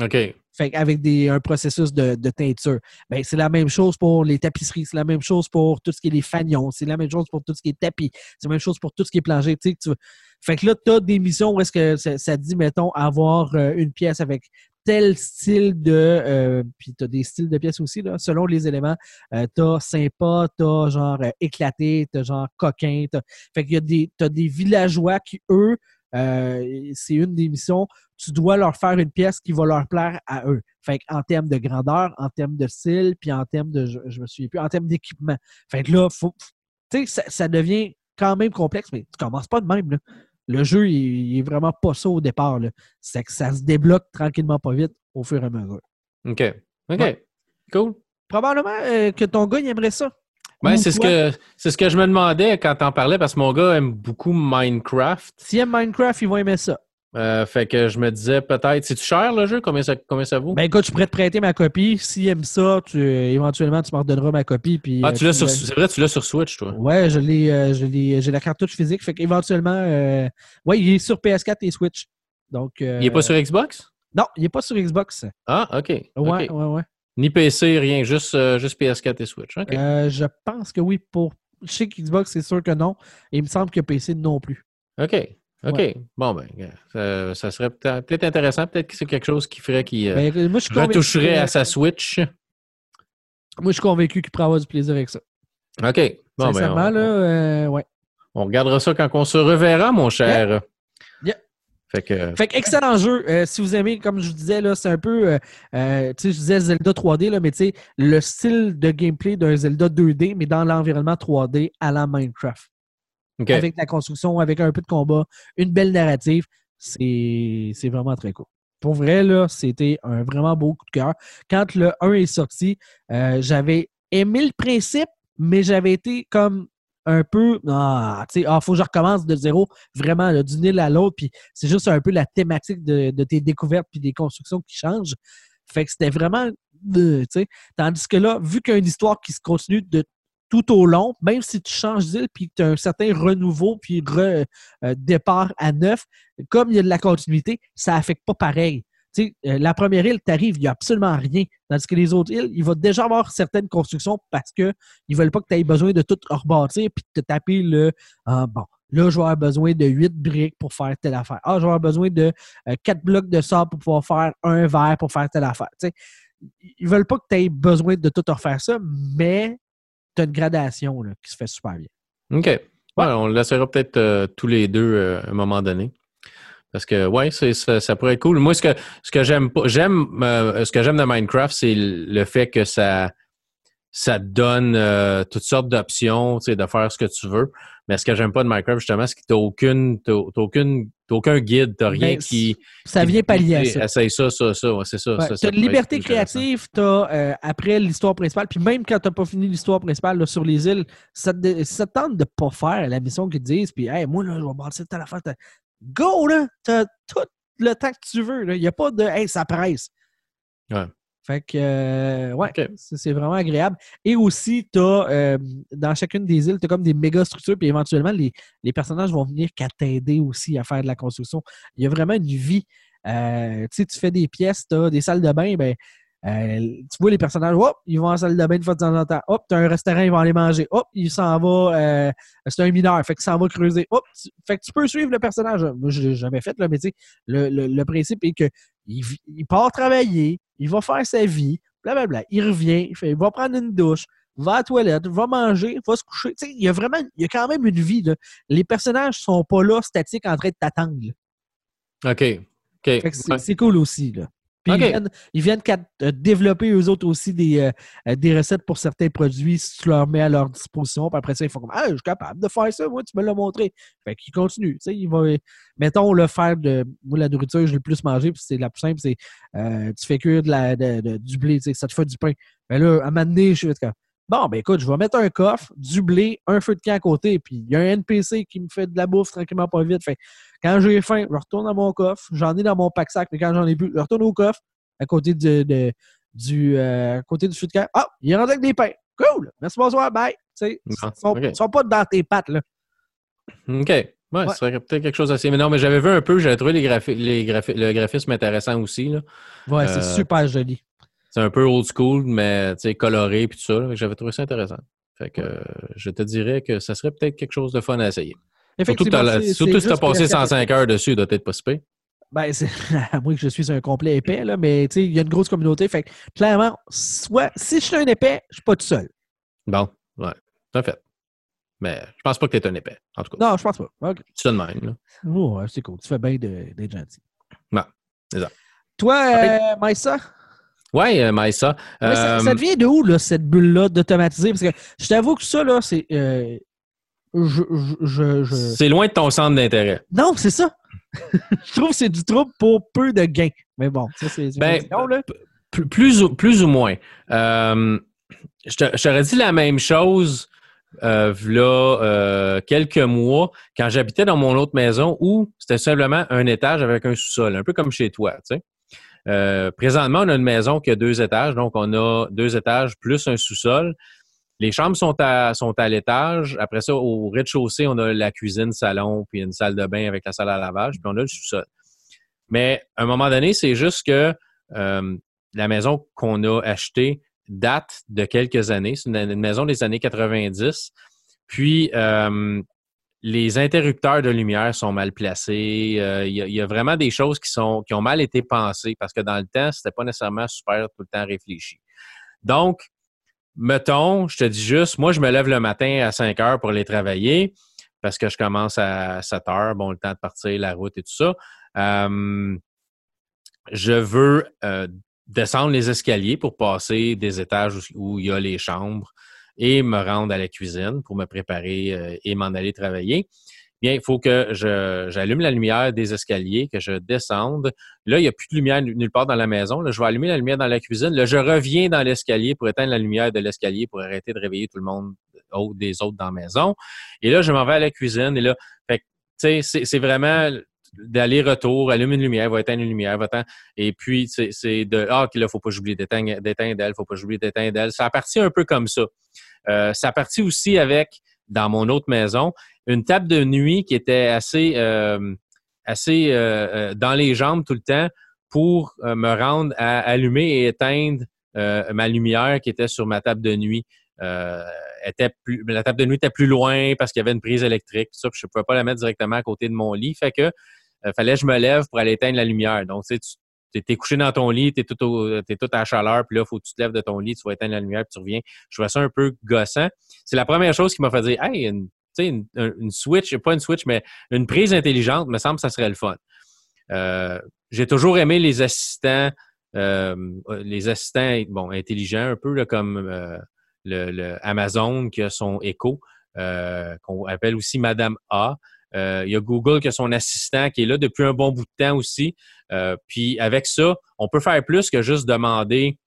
OK. Fait avec des, un processus de, teinture. Ben, c'est la même chose pour les tapisseries, c'est la même chose pour tout ce qui est les fanions, c'est la même chose pour tout ce qui est tapis, c'est la même chose pour tout ce qui est plongé. Tu Fait que là, tu as des missions où est-ce que ça, ça, dit, mettons, avoir une pièce avec tel style de. Euh, puis tu as des styles de pièces aussi, là, selon les éléments. Euh, tu as sympa, tu as genre euh, éclaté, tu as genre coquin. Fait qu'il y a des, as des villageois qui, eux, c'est une des missions, tu dois leur faire une pièce qui va leur plaire à eux. Fait en termes de grandeur, en termes de style, puis en termes de, je, me souviens plus, en termes d'équipement. Fait que là, faut, tu sais, ça, ça, devient quand même complexe, mais tu commences pas de même. Là. Le jeu, il, est vraiment pas ça au départ. C'est que ça se débloque tranquillement pas vite au fur et à mesure. OK. OK. Cool. Probablement euh, que ton gars, il aimerait ça. Ben, c'est ce que c'est ce que je me demandais quand t'en parlais parce que mon gars aime beaucoup Minecraft. S'il aime Minecraft, il va aimer ça. Euh, fait que je me disais peut-être, c'est-tu cher le jeu? Combien ça, combien ça vaut? Ben écoute, je pourrais te prêter ma copie. S'il aime ça, tu, éventuellement, tu me redonneras ma copie. Puis, ah, euh, tu l'as sur, c'est vrai, tu l'as sur Switch, toi? Ouais, je l'ai, euh, j'ai la cartouche physique. Fait qu'éventuellement, ouais, il est sur PS4 et Switch. Donc, il n'est pas sur Xbox? Non, il n'est pas sur Xbox. Ah, OK. Ouais, ouais, ouais. Ni PC, rien, juste, juste PS4 et Switch. je pense que oui. Pour... Chez Xbox, c'est sûr que non. Et il me semble que PC non plus. OK. OK. Bon, ben, ça, serait peut-être intéressant. Peut-être que c'est quelque chose qui ferait qu'il euh, ben, retoucherait à sa Switch. Moi, je suis convaincu qu'il pourrait avoir du plaisir avec ça. OK. Bon, ben, Sincèrement, là, euh, ouais. On regardera ça quand on se reverra, mon cher. Fait que... fait que excellent jeu. Euh, si vous aimez, comme je vous disais, là, c'est un peu. tu sais, je disais Zelda 3D, là, mais tu sais, le style de gameplay d'un Zelda 2D, mais dans l'environnement 3D à la Minecraft avec la construction, avec un peu de combat, une belle narrative. C'est vraiment très cool. Pour vrai, là, c'était un vraiment beau coup de cœur. Quand le 1 est sorti, euh, j'avais aimé le principe, mais j'avais été comme un peu ah, tu sais, ah, faut que je recommence de zéro, vraiment, d'une île à l'autre, puis c'est juste un peu la thématique de, tes découvertes puis des constructions qui changent. Fait que c'était vraiment euh, sais. Tandis que là, vu qu'il y a une histoire qui se continue de tout au long, même si tu changes d'île puis tu as un certain renouveau puis re, euh, départ à neuf, comme il y a de la continuité, ça n'affecte pas pareil. Euh, la première île, tu arrives, il n'y a absolument rien. Tandis que les autres îles, il va déjà avoir certaines constructions parce qu'ils ne veulent pas que tu aies besoin de tout rebâtir puis de te taper le ah, bon. Là, je vais avoir besoin de huit briques pour faire telle affaire. Ah, je vais avoir besoin de euh, quatre blocs de sable pour pouvoir faire un verre pour faire telle affaire. ils ne veulent pas que tu aies besoin de tout refaire ça, mais tu as une gradation qui se fait super bien. OK. on l'essayera peut-être euh, tous les deux euh, à un moment donné. Parce que ouais, ça, pourrait être cool. Moi, ce que ce que j'aime pas, j'aime euh, ce que j'aime de Minecraft, c'est le fait que ça ça te donne euh, toutes sortes d'options, tu sais, de faire ce que tu veux. Mais ce que j'aime pas de Minecraft, justement, c'est que tu n'as aucune, t'as, aucune, aucun guide, tu rien Mais qui. Ça vient pallier à ça. Essaye ça, ça, ça, ouais, c'est ça. Ouais, ça, t'as une liberté créative, t'as euh, après l'histoire principale, puis même quand t'as pas fini l'histoire principale là, sur les îles, ça te, ça te tente de pas faire la mission qu'ils te disent, puis hey, moi là, je vais bâtir telle affaire. t'as- Go là! T'as tout le temps que tu veux. Il n'y a pas de hey, ça presse. Ouais. Fait que euh, ouais, c'est vraiment agréable. Et aussi, t'as euh, dans chacune des îles, tu as comme des méga structures, puis éventuellement, les, les personnages vont venir qu'à t'aider aussi à faire de la construction. Il y a vraiment une vie. Euh, tu sais, tu fais des pièces, tu as des salles de bain, ben, euh, tu vois les personnages, hop, ils vont en salle de bain une fois de temps en temps. Hop, tu as un restaurant, ils vont aller manger. Hop, il s'en va, euh, c'est un mineur, fait qu'il s'en va creuser. Hop, tu- fait que tu peux suivre le personnage. Moi, je l'ai jamais fait, là, mais tu sais, le, le, le principe est que il, part travailler, il va faire sa vie, blablabla. Il revient, il, fait, il va prendre une douche, va à la toilette, va manger, va se coucher. Tu sais, il y a vraiment, il y a quand même une vie. Là. Les personnages sont pas là statiques en train de t'attendre. OK. OK. Ouais. c'est cool aussi. Là. Puis ils viennent, ils viennent euh, développer eux autres aussi des, euh, euh, des recettes pour certains produits si tu leur mets à leur disposition. Puis après ça, ils font comme Ah, je suis capable de faire ça, moi, tu me l'as montré. Fait qu'ils continuent. Tu sais, ils vont, mettons, le faire de. Moi, la nourriture, je l'ai le plus mangé, puis c'est la plus simple, c'est euh, tu fais cuire de la, de- de- du blé, tu sais, ça te fait du pain. Mais là, à un moment donné, je suis comme Bon, ben écoute, je vais mettre un coffre, du blé, un feu de camp à côté, puis il y a un NPC qui me fait de la bouffe tranquillement pas vite. Fait quand j'ai faim, je retourne dans mon coffre, j'en ai dans mon pack-sac, mais quand j'en ai plus, je retourne au coffre à côté de, de- du, euh, à côté du feu de camp. Ah, il est rendu avec des pains. Cool! Merci, bonsoir, bye! Ils sont, sont pas dans tes pattes, là. OK. Ouais, ce serait peut-être quelque chose d'assez. Mais non, mais j'avais vu un peu, j'avais trouvé les graphi- les graphi- le graphisme intéressant aussi. Là. Ouais, c'est Euh, super joli. C'est un peu old school, mais tu sais, coloré puis tout ça. J'avais trouvé ça intéressant. Fait que euh, je te dirais que ça serait peut-être quelque chose de fun à essayer. Surtout surtout si tu as passé que- 105 heures dessus, il doit être pas si. Ben, à moins que je suis un complet épais, là, mais il y a une grosse communauté. Fait que, clairement, soit, si je suis un épais, je suis pas tout seul. Bon, ouais, tout fait. Mais je pense pas que tu es un épais, en tout cas. Non, je pense pas. OK. Tu de même. Là. Oh, ouais, c'est cool. Tu fais bien d'être gentil. Ça. Toi, euh, Maïssa, Ouais, euh, Maïssa. mais ça, euh, ça vient de où, là, cette bulle-là d'automatiser? Parce que je t'avoue que ça, là, c'est. euh, je, je, je- c'est loin de ton centre d'intérêt. Non, c'est ça. je trouve que c'est du trouble pour peu de gains. Mais bon, ça, c'est. Ben, là. Plus, plus, ou, plus ou moins. Euh, je t'aurais dit la même chose euh, euh, quelques mois quand j'habitais dans mon autre maison où c'était simplement un étage avec un sous-sol, un peu comme chez toi. Tu sais. Euh, présentement, on a une maison qui a deux étages, donc on a deux étages plus un sous-sol. Les chambres sont à, sont à l'étage. Après ça, au rez-de-chaussée, on a la cuisine, salon, puis une salle de bain avec la salle à lavage, puis on a le sous-sol. Mais à un moment donné, c'est juste que euh, la maison qu'on a achetée date de quelques années. C'est une, une maison des années 90. Puis, euh, les interrupteurs de lumière sont mal placés. Euh, Il y, a- vraiment des choses qui, sont, qui ont mal été pensées parce que dans le temps, c'était pas nécessairement super tout le temps réfléchi. Donc, mettons, je te dis juste, moi, je me lève le matin à 5 heures pour aller travailler parce que je commence à 7 heures, bon, le temps de partir, la route et tout ça. Euh, je veux euh, descendre les escaliers pour passer des étages où il y a les chambres et me rendre à la cuisine pour me préparer euh, et m'en aller travailler. Bien, il faut que j'allume la lumière des escaliers, que je descende. Là, il n'y a plus de lumière nulle part dans la maison. Là, je vais allumer la lumière dans la cuisine. Là, je reviens dans l'escalier pour éteindre la lumière de l'escalier pour arrêter de réveiller tout le monde des autres dans la maison. Et là, je m'en vais à la cuisine. Et là, c'est vraiment d'aller-retour, allume une lumière, va éteindre une lumière, va éteindre. Et puis, c'est, de Ah, OK, là, faut pas j'oublie d'éteindre, d'éteindre elle, faut pas j'oublie d'éteindre elle. Ça a parti un peu comme ça. Euh, ça a parti aussi avec, dans mon autre maison, une table de nuit qui était assez, euh, assez euh, dans les jambes tout le temps pour me rendre à allumer et éteindre ma lumière qui était sur ma table de nuit. Était plus, la table de nuit était plus loin parce qu'il y avait une prise électrique, tout ça, je ne pouvais pas la mettre directement à côté de mon lit. Fait que euh, fallait que je me lève pour aller éteindre la lumière. Donc, tu sais, tu es, couché dans ton lit, tu es, tout t'es tout à chaleur, puis là, il faut que tu te lèves de ton lit, tu vas éteindre la lumière, puis tu reviens. Je trouvais ça un peu gossant. C'est la première chose qui m'a fait dire Hey, une, une, une Switch, pas une Switch, mais une prise intelligente, me semble que ça serait le fun. Euh, J'ai toujours aimé les assistants, euh, les assistants bon, intelligents, un peu comme euh, le, Amazon qui a son Echo, qu'on appelle aussi Madame A. il y a Google qui a son assistant qui est là depuis un bon bout de temps aussi. puis avec ça, on peut faire plus que juste demander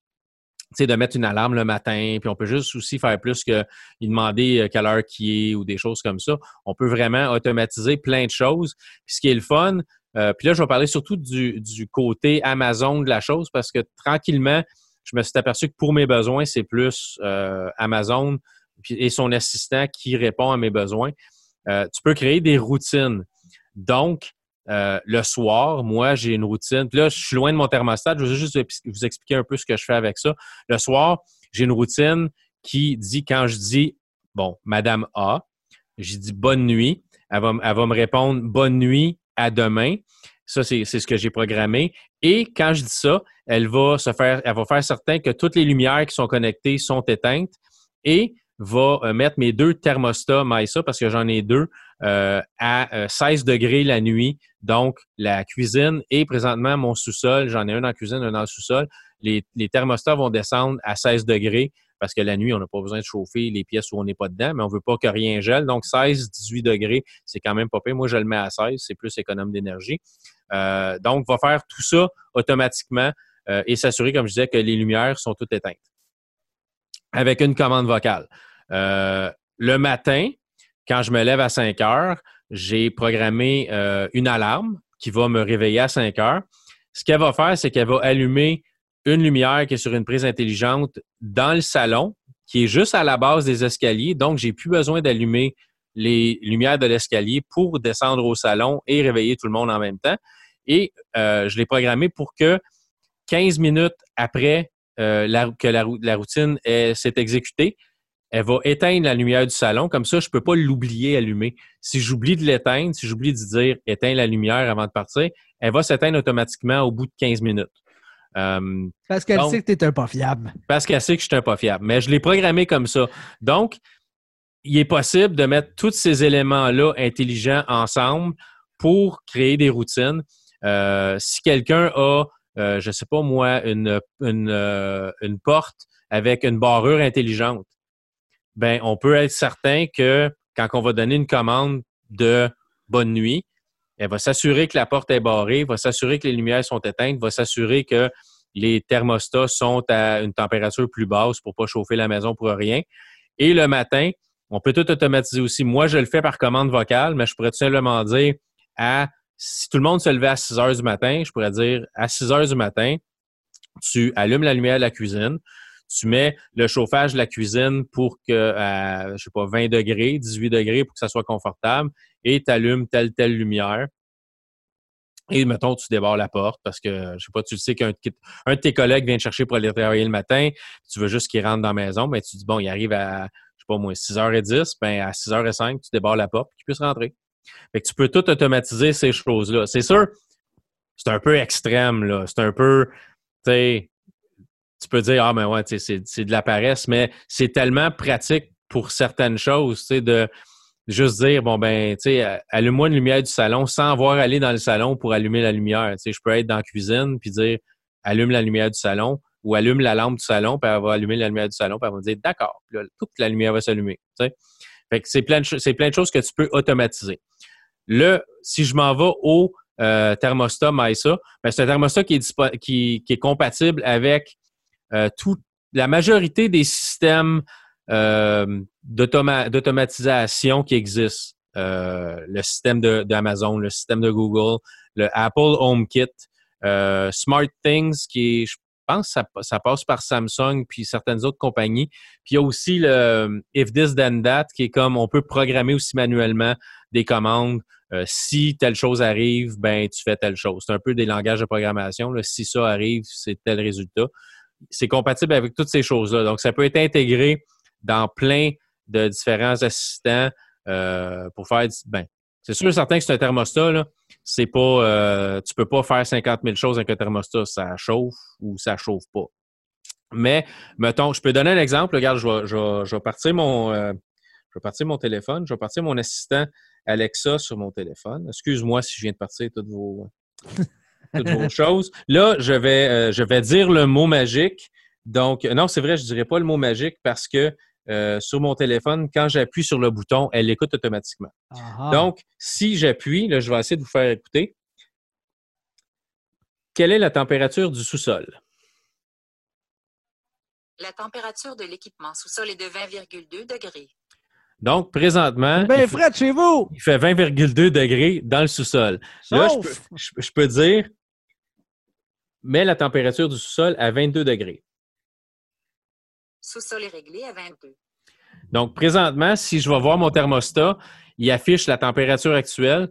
de mettre une alarme le matin, puis on peut juste aussi faire plus que demander euh, quelle heure qui est ou des choses comme ça. On peut vraiment automatiser plein de choses. Puis ce qui est le fun, euh, puis là, je vais parler surtout du, côté Amazon de la chose parce que tranquillement, je me suis aperçu que pour mes besoins, c'est plus euh, Amazon et son assistant qui répond à mes besoins. Tu peux créer des routines. Donc, euh, le soir, moi, j'ai une routine. Là, je suis loin de mon thermostat. Je veux juste vous expliquer un peu ce que je fais avec ça. Le soir, j'ai une routine qui dit, quand je dis, bon, Madame A, j'ai dit bonne nuit. Elle va, me répondre bonne nuit, à demain. Ça, c'est ce que j'ai programmé. Et quand je dis ça, elle va se faire, elle va faire certain que toutes les lumières qui sont connectées sont éteintes. Et va euh, mettre mes deux thermostats MySa, parce que j'en ai deux, euh, à 16 euh, degrés la nuit. Donc, la cuisine et présentement mon sous-sol, j'en ai un dans la cuisine, un dans le sous-sol. Les, thermostats vont descendre à 16 degrés parce que la nuit, on n'a pas besoin de chauffer les pièces où on n'est pas dedans, mais on ne veut pas que rien gèle. Donc, 16, 18 degrés, c'est quand même pas pire. Moi, je le mets à 16, c'est plus économe d'énergie. donc, va faire tout ça automatiquement et s'assurer, comme je disais, que les lumières sont toutes éteintes avec une commande vocale. Euh, le matin, quand je me lève à 5 heures, j'ai programmé euh, une alarme qui va me réveiller à 5 heures. Ce qu'elle va faire, c'est qu'elle va allumer une lumière qui est sur une prise intelligente dans le salon, qui est juste à la base des escaliers. Donc, j'ai plus besoin d'allumer les lumières de l'escalier pour descendre au salon et réveiller tout le monde en même temps. Et euh, je l'ai programmé pour que 15 minutes après euh, que la, routine s'est exécutée, elle va éteindre la lumière du salon. Comme ça, je ne peux pas l'oublier allumée. Si j'oublie de l'éteindre, si j'oublie de dire éteins la lumière avant de partir, elle va s'éteindre automatiquement au bout de 15 minutes. Euh, parce qu'elle sait que tu es un pas fiable. Parce qu'elle sait que je suis un pas fiable. Mais je l'ai programmé comme ça. Donc, il est possible de mettre tous ces éléments-là intelligents ensemble pour créer des routines. Euh, si quelqu'un a euh, je sais pas moi, une, euh, une, porte avec une barrure intelligente, ben on peut être certain que quand on va donner une commande de bonne nuit, elle va s'assurer que la porte est barrée, va s'assurer que les lumières sont éteintes, va s'assurer que les thermostats sont à une température plus basse pour pas chauffer la maison pour rien. Et le matin, on peut tout automatiser aussi. Moi, je le fais par commande vocale, mais je pourrais tout simplement dire à si tout le monde se levait à 6 heures du matin, je pourrais dire à 6 heures du matin, tu allumes la lumière de la cuisine, tu mets le chauffage de la cuisine pour que, à, je sais pas, 20 degrés, 18 degrés pour que ça soit confortable et tu allumes telle, telle lumière. Et mettons, tu débarres la porte parce que, je sais pas, tu sais qu'un de tes collègues vient te chercher pour aller travailler le matin, tu veux juste qu'il rentre dans la maison, mais tu dis, bon, il arrive à, je sais pas moi, 6h10, ben à 6h05, tu débarres la porte, qu'il puisse rentrer. Tu peux tout automatiser ces choses-là. C'est sûr, c'est un peu extrême, là. C'est un peu, tu sais, tu peux dire, ah, mais ouais, c'est de la paresse, mais c'est tellement pratique pour certaines choses, tu sais, de juste dire, bon, ben, tu sais, allume-moi une lumière du salon sans avoir à aller dans le salon pour allumer la lumière. Tu sais, je peux être dans la cuisine puis dire, allume la lumière du salon ou allume la lampe du salon, puis elle va allumer la lumière du salon, puis elle va me dire, d'accord, toute la lumière va s'allumer, tu sais. Fait que c'est plein, plein de choses que tu peux automatiser. Le, si je m'en vais au euh, thermostat MySa, ben, c'est un thermostat qui est, compatible avec euh, la majorité des systèmes euh, d'automatisation qui existent. le système d'Amazon, le système de Google, le Apple HomeKit, SmartThings, qui est, pense que ça, passe par Samsung puis certaines autres compagnies. Puis il y a aussi le If This Then That, qui est comme on peut programmer aussi manuellement des commandes. Euh, si telle chose arrive, ben tu fais telle chose. C'est un peu des langages de programmation. Si ça arrive, c'est tel résultat. C'est compatible avec toutes ces choses-là. Donc, ça peut être intégré dans plein de différents assistants euh, pour faire ben, c'est sûr et certain que c'est un thermostat, là, c'est pas, euh, tu peux pas faire 50 000 choses avec un thermostat. Ça chauffe ou ça chauffe pas. Mais, mettons, je peux donner un exemple. Regarde, je vais, je partir mon, je vais partir mon téléphone, je vais partir mon assistant Alexa sur mon téléphone. Excuse-moi si je viens de partir toutes vos, choses. Là, je vais, euh, je vais dire le mot magique. Donc, non, c'est vrai, je dirais pas le mot magique parce que euh, sur mon téléphone, quand j'appuie sur le bouton, elle l'écoute automatiquement. Donc, si j'appuie, là, je vais essayer de vous faire écouter. Quelle est la température du sous-sol? La température de l'équipement sous-sol est de 20,2 degrés. Donc, présentement. Ben, Fred, chez vous! Il fait 20,2 degrés dans le sous-sol. Là, je peux, dire, mets la température du sous-sol à 22 degrés. Sous-sol est réglé à 22. Donc, présentement, si je vais voir mon thermostat, il affiche la température actuelle.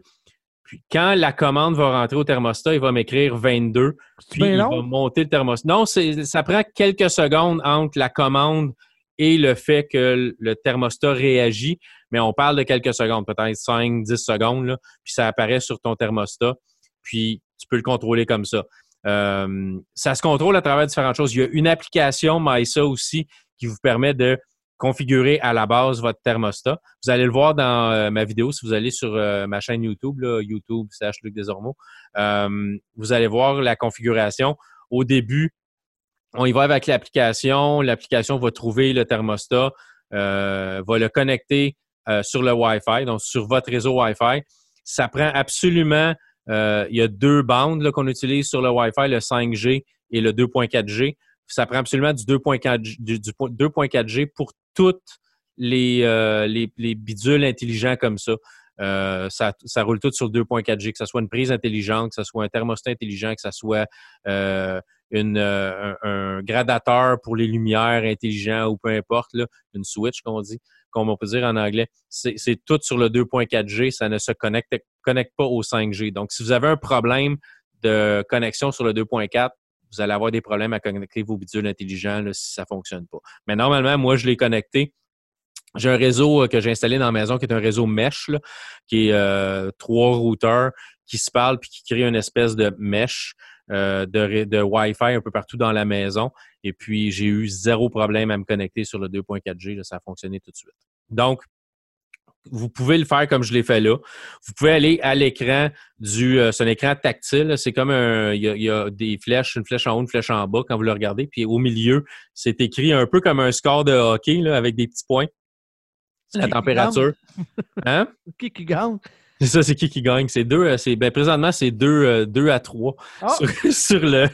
Puis, quand la commande va rentrer au thermostat, il va m'écrire 22. Puis, il va monter le thermostat. Non, ça prend quelques secondes entre la commande et le fait que le thermostat réagit, mais on parle de quelques secondes, peut-être 5, 10 secondes, puis ça apparaît sur ton thermostat, puis tu peux le contrôler comme ça. Euh, ça se contrôle à travers différentes choses. Il y a une application MySA aussi qui vous permet de configurer à la base votre thermostat. Vous allez le voir dans euh, ma vidéo si vous allez sur euh, ma chaîne YouTube, YouTube slash Luc Desormeaux. vous allez voir la configuration. Au début, on y va avec l'application. L'application va trouver le thermostat, euh, va le connecter euh, sur le Wi-Fi, donc sur votre réseau Wi-Fi. Ça prend absolument, euh, il y a deux bandes qu'on utilise sur le Wi-Fi, le 5G et le 2.4G. Ça prend absolument du 2.4G pour toutes les, les, les, bidules intelligents comme ça. ça, ça, roule tout sur 2.4G, que ce soit une prise intelligente, que ce soit un thermostat intelligent, que ce soit euh, un, gradateur pour les lumières intelligents ou peu importe, une switch, comme on dit, comme on peut dire en anglais. C'est tout sur le 2.4G, ça ne se connecte pas au 5G. Donc, si vous avez un problème de connexion sur le 2.4, vous allez avoir des problèmes à connecter vos bidules intelligents si ça ne fonctionne pas. Mais normalement, moi, je l'ai connecté. J'ai un réseau euh, que j'ai installé dans la maison qui est un réseau mesh, qui est euh, trois routeurs qui se parlent puis qui créent une espèce de mesh. Euh, de, de Wi-Fi un peu partout dans la maison. Et puis, j'ai eu zéro problème à me connecter sur le 2.4G. Ça a fonctionné tout de suite. Donc, vous pouvez le faire comme je l'ai fait là. Vous pouvez aller à l'écran du. Euh, c'est un écran tactile. C'est comme un. Il y, a, des flèches, une flèche en haut, une flèche en bas quand vous le regardez. Puis au milieu, c'est écrit un peu comme un score de hockey là, avec des petits points. La température. Hein? Qui qui gagne? C'est ça, c'est qui qui gagne? C'est deux, euh, c'est, ben, présentement, c'est deux, euh, deux à trois ah! sur, le,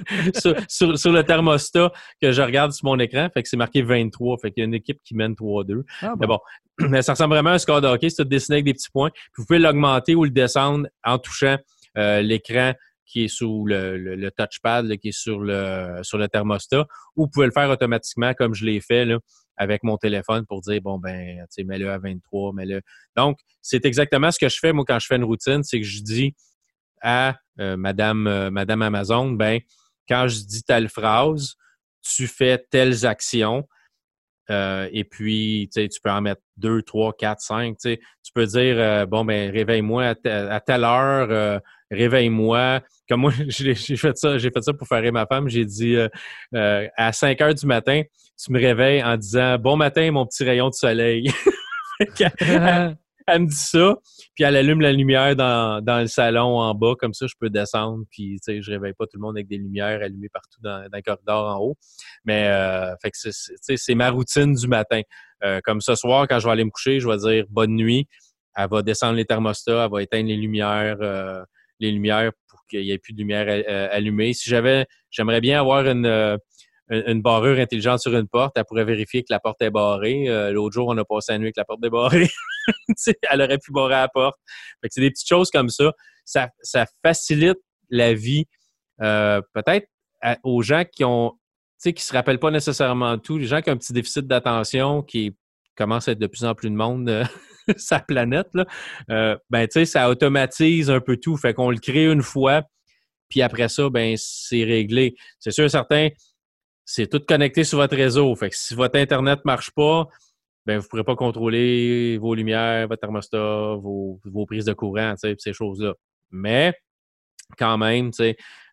sur, sur, le thermostat que je regarde sur mon écran. Fait que c'est marqué 23. Fait qu'il y a une équipe qui mène 3-2. Ah, mais bon, mais ça ressemble vraiment à un score de hockey. C'est dessiné avec des petits points. vous pouvez l'augmenter ou le descendre en touchant euh, l'écran qui est sous le, touchpad, qui est sur le, sur le thermostat, ou vous pouvez le faire automatiquement comme je l'ai fait. Avec mon téléphone pour dire, bon, ben, tu mets-le à 23, mets-le. Donc, c'est exactement ce que je fais, moi, quand je fais une routine, c'est que je dis à euh, Madame, euh, Madame Amazon, ben, quand je dis telle phrase, tu fais telles actions. Euh, et puis, tu peux en mettre deux, trois, quatre, cinq. Tu peux dire, bon, ben, réveille-moi à, telle heure, réveille-moi. Comme moi, j'ai fait ça, j'ai fait ça pour faire ma femme. J'ai dit à 5 heures du matin, tu me réveilles en disant Bon matin, mon petit rayon de soleil. elle, me dit ça, puis elle allume la lumière dans, le salon en bas, comme ça je peux descendre, puis tu sais, je réveille pas tout le monde avec des lumières allumées partout dans, le corridor en haut. Mais euh, c'est ma routine du matin. Euh, comme ce soir, quand je vais aller me coucher, je vais dire bonne nuit. Elle va descendre les thermostats, elle va éteindre les lumières, euh, les lumières pour qu'il n'y ait plus de lumière allumée. Si j'avais, j'aimerais bien avoir une une, barrure intelligente sur une porte, elle pourrait vérifier que la porte est barrée. Euh, l'autre jour, on a passé la nuit avec la porte débarrée. elle aurait pu barrer la porte. c'est des petites choses comme ça. Ça, facilite la vie euh, peut-être aux gens qui ont qui se rappellent pas nécessairement tout, les gens qui ont un petit déficit d'attention, qui commence à être de plus en plus de monde euh, sa planète, là, ben, ça automatise un peu tout. Fait qu'on le crée une fois, puis après ça, ben, c'est réglé. C'est sûr, certains, c'est tout connecté sur votre réseau. Fait si votre Internet ne marche pas, ben, vous ne pourrez pas contrôler vos lumières, votre thermostat, vos, prises de courant, ces choses-là. Mais quand même,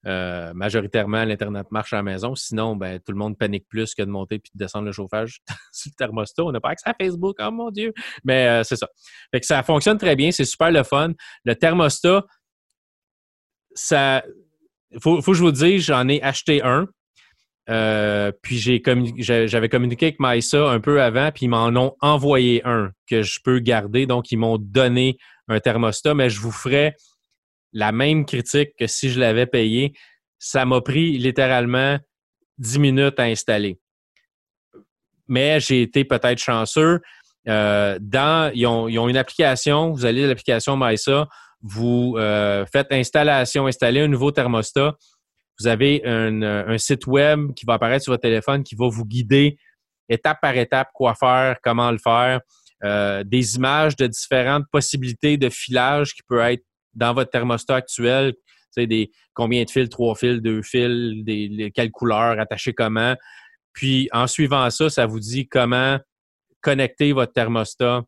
euh, majoritairement, l'Internet marche à la maison. Sinon, ben, tout le monde panique plus que de monter et de descendre le chauffage sur le thermostat. On n'a pas accès à Facebook, oh mon Dieu! Mais euh, c'est ça. Fait que ça fonctionne très bien, c'est super le fun. Le thermostat, ça. Faut, faut que je vous dise, j'en ai acheté un. Euh, puis j'ai j'avais communiqué avec Maïsa un peu avant, puis ils m'en ont envoyé un que je peux garder. Donc, ils m'ont donné un thermostat, mais je vous ferai la même critique que si je l'avais payé. Ça m'a pris littéralement 10 minutes à installer. Mais j'ai été peut-être chanceux. Euh, dans, ils, ont, ils ont une application, vous allez à l'application MySA, vous euh, faites installation, installer un nouveau thermostat. Vous avez un, un site web qui va apparaître sur votre téléphone qui va vous guider étape par étape quoi faire, comment le faire, euh, des images de différentes possibilités de filage qui peut être dans votre thermostat actuel, des combien de fils, trois fils, deux fils, des, les- quelle couleur, attacher comment. Puis en suivant ça, ça vous dit comment connecter votre thermostat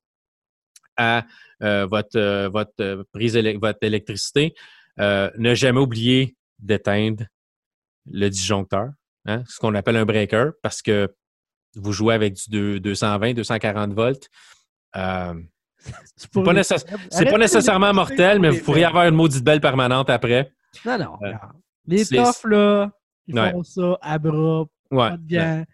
à euh, votre, euh, votre euh, prise votre électricité. Euh, ne jamais oublier d'éteindre le disjoncteur, hein, ce qu'on appelle un breaker, parce que vous jouez avec du deux- 220, 240 volts. Euh, C'est pas nécess- pas nécessairement mortel, mais vous pourriez avoir une maudite belle permanente après. Non, non. Euh. Les toughs, là, ils Ouais. font ça à bras, Ouais. pas de gants. Ouais,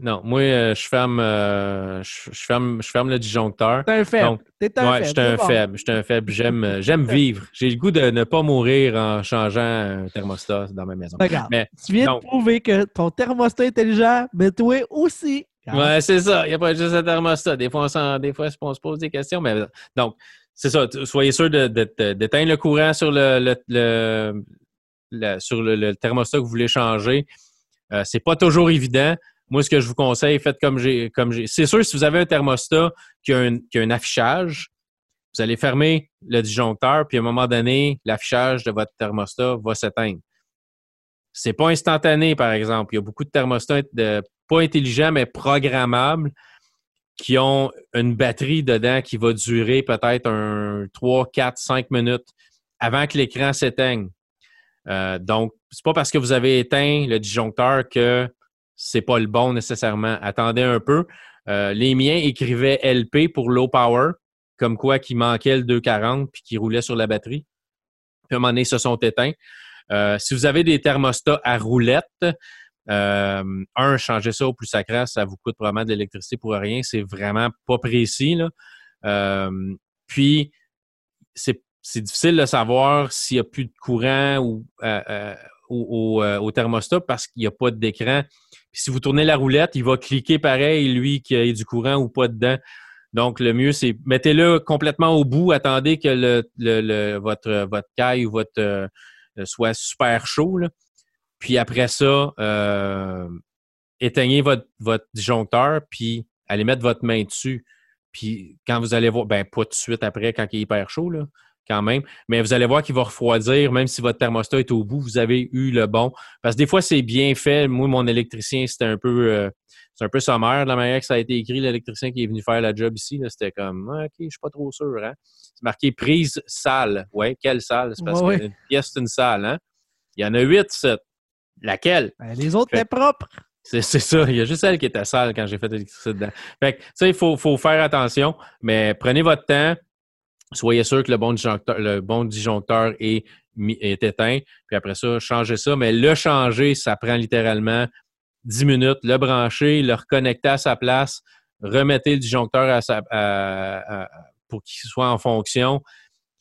non. Moi, euh, je ferme, euh, je, je ferme, je ferme le disjoncteur. T'es un faible. Donc, T'es un ouais, faible. un bon. faible. J'étais un faible. J'aime, euh, j'aime vivre. J'ai le goût de ne pas mourir en changeant un thermostat dans ma maison. Regarde, Mais, tu viens donc- de prouver que ton thermostat est intelligent, mais toi aussi. Ouais, c'est ça. Il n'y a pas juste un thermostat. Des fois, on, des fois, on se pose des questions. Mais donc, c'est ça. Soyez sûr de- de- de- d'éteindre le courant sur le, le- le- le- sur le, le thermostat que vous voulez changer. Euh, c'est pas toujours évident. Moi, ce que je vous conseille, faites comme j'ai. comme j'ai. C'est sûr, si vous avez un thermostat qui a un, affichage, vous allez fermer le disjoncteur, puis à un moment donné, l'affichage de votre thermostat va s'éteindre. C'est pas instantané, par exemple. Il y a beaucoup de thermostats pas intelligents, mais programmables qui ont une batterie dedans qui va durer peut-être un 3, 4, 5 minutes avant que l'écran s'éteigne. Euh, donc, c'est pas parce que vous avez éteint le disjoncteur que c'est pas le bon nécessairement. Attendez un peu. Euh, les miens écrivaient LP pour low power, comme quoi qui manquait le 240 puis qui roulait sur la batterie. Puis à un moment donné, ils se sont éteints. Euh, si vous avez des thermostats à roulette, euh, un, changer ça au plus sacré, ça vous coûte vraiment de l'électricité pour rien. C'est vraiment pas précis. Puis, c'est difficile de savoir s'il n'y a plus de courant ou, euh, au thermostat parce qu'il n'y a pas d'écran. Si vous tournez la roulette, il va cliquer pareil, lui, qu'il y ait du courant ou pas dedans. Donc, le mieux, c'est mettez-le complètement au bout, attendez que le, votre, votre caille ou votre euh, soit super chaud. Puis après ça, euh, éteignez votre, votre disjoncteur, puis allez mettre votre main dessus. Puis quand vous allez voir, ben pas tout de suite après quand il est hyper chaud, là, quand même, mais vous allez voir qu'il va refroidir, même si votre thermostat est au bout, vous avez eu le bon. Parce que des fois, c'est bien fait. Moi, mon électricien, c'était un peu euh, c'est un peu sommaire de la manière que ça a été écrit, l'électricien qui est venu faire la job ici. C'était comme Ah, OK, je suis pas trop sûr. Hein? C'est marqué prise salle. Ouais, quelle salle? C'est parce Ouais, qu'une pièce, c'est une salle, hein? Il y en a huit, sept. Laquelle? Ben, les autres étaient propres. C'est c'est ça. Il y a juste elle qui était sale quand j'ai fait l'électricité dedans. Fait que, tu sais, il faut, faut faire attention, mais prenez votre temps. Soyez sûr que le bon disjoncteur, le bon disjoncteur est, est éteint. Puis après ça, changez ça. Mais le changer, ça prend littéralement 10 minutes. Le brancher, le reconnecter à sa place, remettez le disjoncteur à sa, pour qu'il soit en fonction.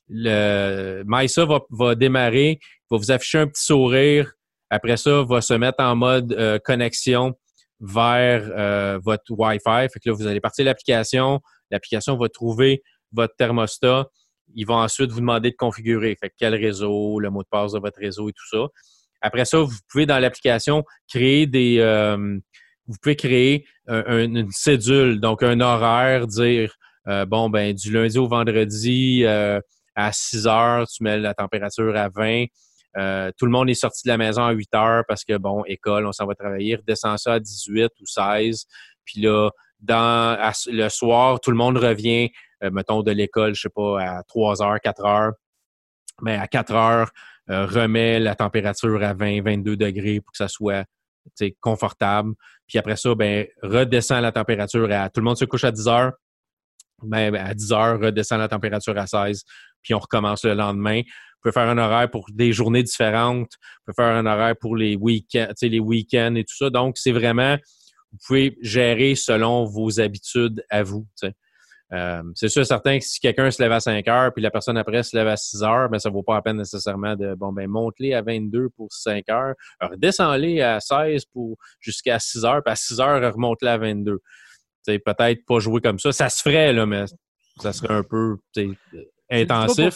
Le MySA va, va démarrer, va vous afficher un petit sourire. Après ça, va se mettre en mode euh, connexion vers euh, votre Wi-Fi. Fait que là, vous allez partir l'application. L'application va trouver votre thermostat. Ils vont ensuite vous demander de configurer. Fait que quel réseau, le mot de passe de votre réseau et tout ça. Après ça, vous pouvez dans l'application créer des. euh, vous pouvez créer un- un- une cédule, donc un horaire, dire euh, bon, ben du lundi au vendredi euh, à 6 heures, tu mets la température à 20. Euh, tout le monde est sorti de la maison à 8 heures parce que, bon, école, on s'en va travailler. Redescend ça à 18 ou 16. Puis là, dans, le soir, tout le monde revient, mettons, de l'école, je sais pas, à 3 heures, 4 heures. Mais à 4 heures, euh, remet la température à 20, 22 degrés pour que ça soit confortable. Puis après ça, ben, redescend la température à. Tout le monde se couche à 10 heures. Ben, à 10 heures, redescend la température à 16. Puis on recommence le lendemain pouvez faire un horaire pour des journées différentes. Vous pouvez faire un horaire pour les week-ends, les week-ends et tout ça. Donc, c'est vraiment, vous pouvez gérer selon vos habitudes à vous. Euh, c'est sûr certain que si quelqu'un se lève à 5 heures puis la personne après se lève à 6 heures, ben ça vaut pas la peine nécessairement de bon ben monte-les à 22 pour 5 heures, redescends-les à 16 pour jusqu'à 6 heures, puis à 6 heures remonte-les à 22. peut-être pas jouer comme ça, ça se ferait là mais ça serait un peu intensif.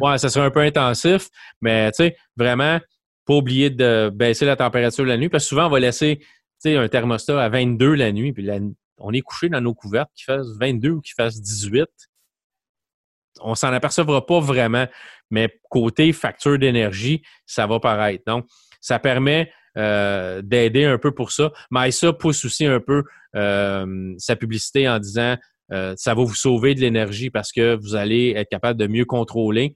Ouais, ça serait un peu intensif, mais tu sais vraiment pas oublier de baisser la température la nuit parce que souvent on va laisser un thermostat à 22 la nuit puis la, on est couché dans nos couvertes qui fassent 22 ou qui fassent 18. On s'en apercevra pas vraiment, mais côté facture d'énergie, ça va paraître. Donc, ça permet euh, d'aider un peu pour ça. Mais ça pousse aussi un peu euh, sa publicité en disant euh, ça va vous sauver de l'énergie parce que vous allez être capable de mieux contrôler.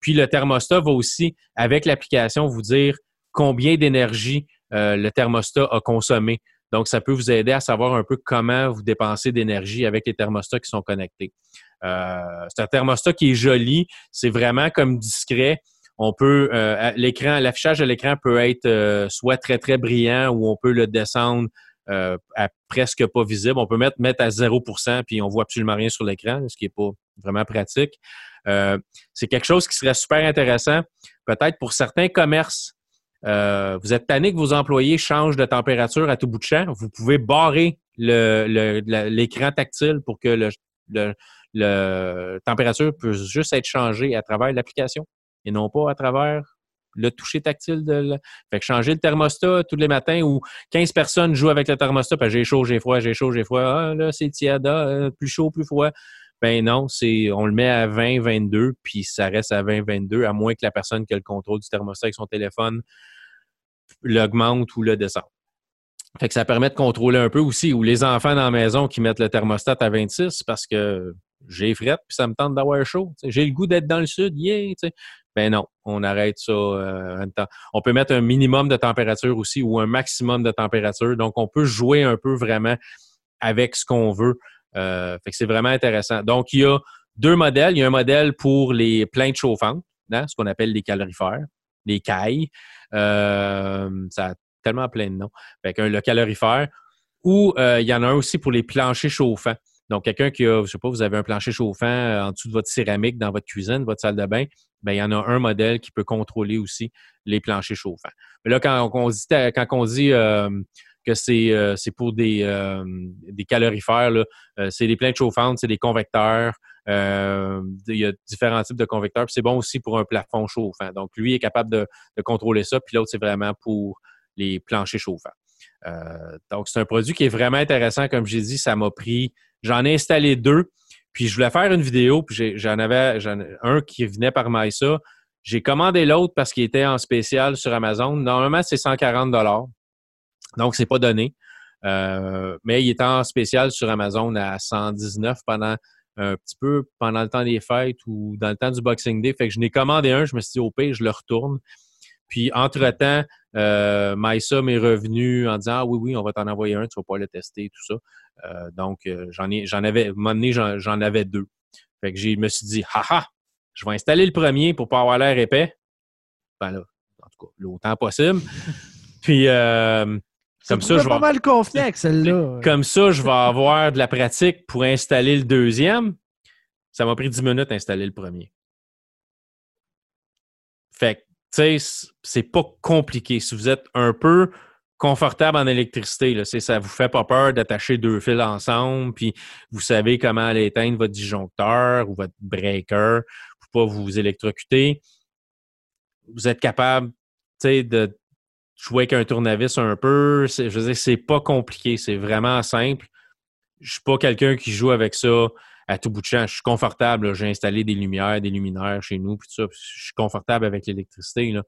Puis le thermostat va aussi, avec l'application, vous dire combien d'énergie le thermostat a consommé. Donc, ça peut vous aider à savoir un peu comment vous dépensez d'énergie avec les thermostats qui sont connectés. Euh, c'est un thermostat qui est joli, c'est vraiment comme discret. On peut euh, l'écran, l'affichage de l'écran peut être euh, soit très très brillant ou on peut le descendre à presque pas visible. On peut mettre mettre à 0% puis on voit absolument rien sur l'écran, ce qui est pas vraiment pratique. c'est quelque chose qui serait super intéressant, peut-être pour certains commerces euh, vous êtes tanné que vos employés changent de température à tout bout de champ, vous pouvez barrer l'écran tactile pour que le, température puisse juste être changée à travers l'application et non pas à travers le toucher tactile de Fait que changer le thermostat tous les matins où 15 personnes jouent avec le thermostat, j'ai chaud, j'ai froid, j'ai chaud, j'ai froid, ah là, c'est tiède, ah, euh, plus chaud, plus froid. Ben non, on le met à 20, 22, puis ça reste à 20, 22, à moins que la personne qui a le contrôle du thermostat avec son téléphone l'augmente ou le descende. Fait ça permet de contrôler un peu aussi, ou les enfants dans la maison qui mettent le thermostat à 26 parce que j'ai frette puis ça me tente d'avoir chaud. J'ai le goût d'être dans le sud, yeah! Ben non, on arrête ça euh, temps. On peut mettre un minimum de température aussi ou un maximum de température. Donc, on peut jouer un peu vraiment avec ce qu'on veut. Euh, que c'est vraiment intéressant. Donc, il y a deux modèles. Il y a un modèle pour les plaintes chauffantes, hein, ce qu'on appelle les calorifères, les cailles. Euh, ça a tellement plein de noms. Le calorifère. Ou euh, il y en a un aussi pour les planchers chauffants. Donc, quelqu'un qui a, je sais pas, vous avez un plancher chauffant euh, en dessous de votre céramique dans votre cuisine, votre salle de bain, bien, il y en a un modèle qui peut contrôler aussi les planchers chauffants. Mais là, quand on dit, quand dit que c'est pour des, des calorifères, c'est des plaintes chauffantes, c'est des convecteurs, euh, il y a différents types de convecteurs. C'est bon aussi pour un plafond chauffant. Donc, lui est capable de, contrôler ça. Puis l'autre, c'est vraiment pour les planchers chauffants. Euh, donc, c'est un produit qui est vraiment intéressant. Comme j'ai dit, ça m'a pris. J'en ai installé deux. Puis je voulais faire une vidéo. Puis j'en avais un qui venait par Maïsa. J'ai commandé l'autre parce qu'il était en spécial sur Amazon. Normalement, c'est 140 Donc, c'est pas donné. Euh, mais il était en spécial sur Amazon à 119 pendant un petit peu pendant le temps des fêtes ou dans le temps du Boxing Day. Fait que je n'ai commandé un, je me suis dit au pire, je le retourne. Puis entre-temps, euh, Maïsa m'est revenu en disant Ah oui, oui, on va t'en envoyer un, tu vas pas le tester, tout ça. Euh, donc, euh, j'en j'en avais, à un moment donné, j'en, avais deux. Fait que je me suis dit Haha, je vais installer le premier pour pas avoir l'air épais. Ben là, en tout cas, l'autant possible. Puis euh, comme ça, je vais... mal celle-là. Comme ça, je vais avoir de la pratique pour installer le deuxième. Ça m'a pris 10 minutes d'installer le premier. Fait que, tu sais, c'est pas compliqué. Si vous êtes un peu confortable en électricité, là, ça vous fait pas peur d'attacher deux fils ensemble, puis vous savez comment aller éteindre votre disjoncteur ou votre breaker pour pas vous électrocuter. Vous êtes capable, tu sais, de jouer avec un tournevis un peu. Je veux dire, c'est pas compliqué, c'est vraiment simple. Je suis pas quelqu'un qui joue avec ça à tout bout de champ. Je suis confortable. J'ai installé des lumières, des luminaires chez nous, puis tout ça. je suis confortable avec l'électricité.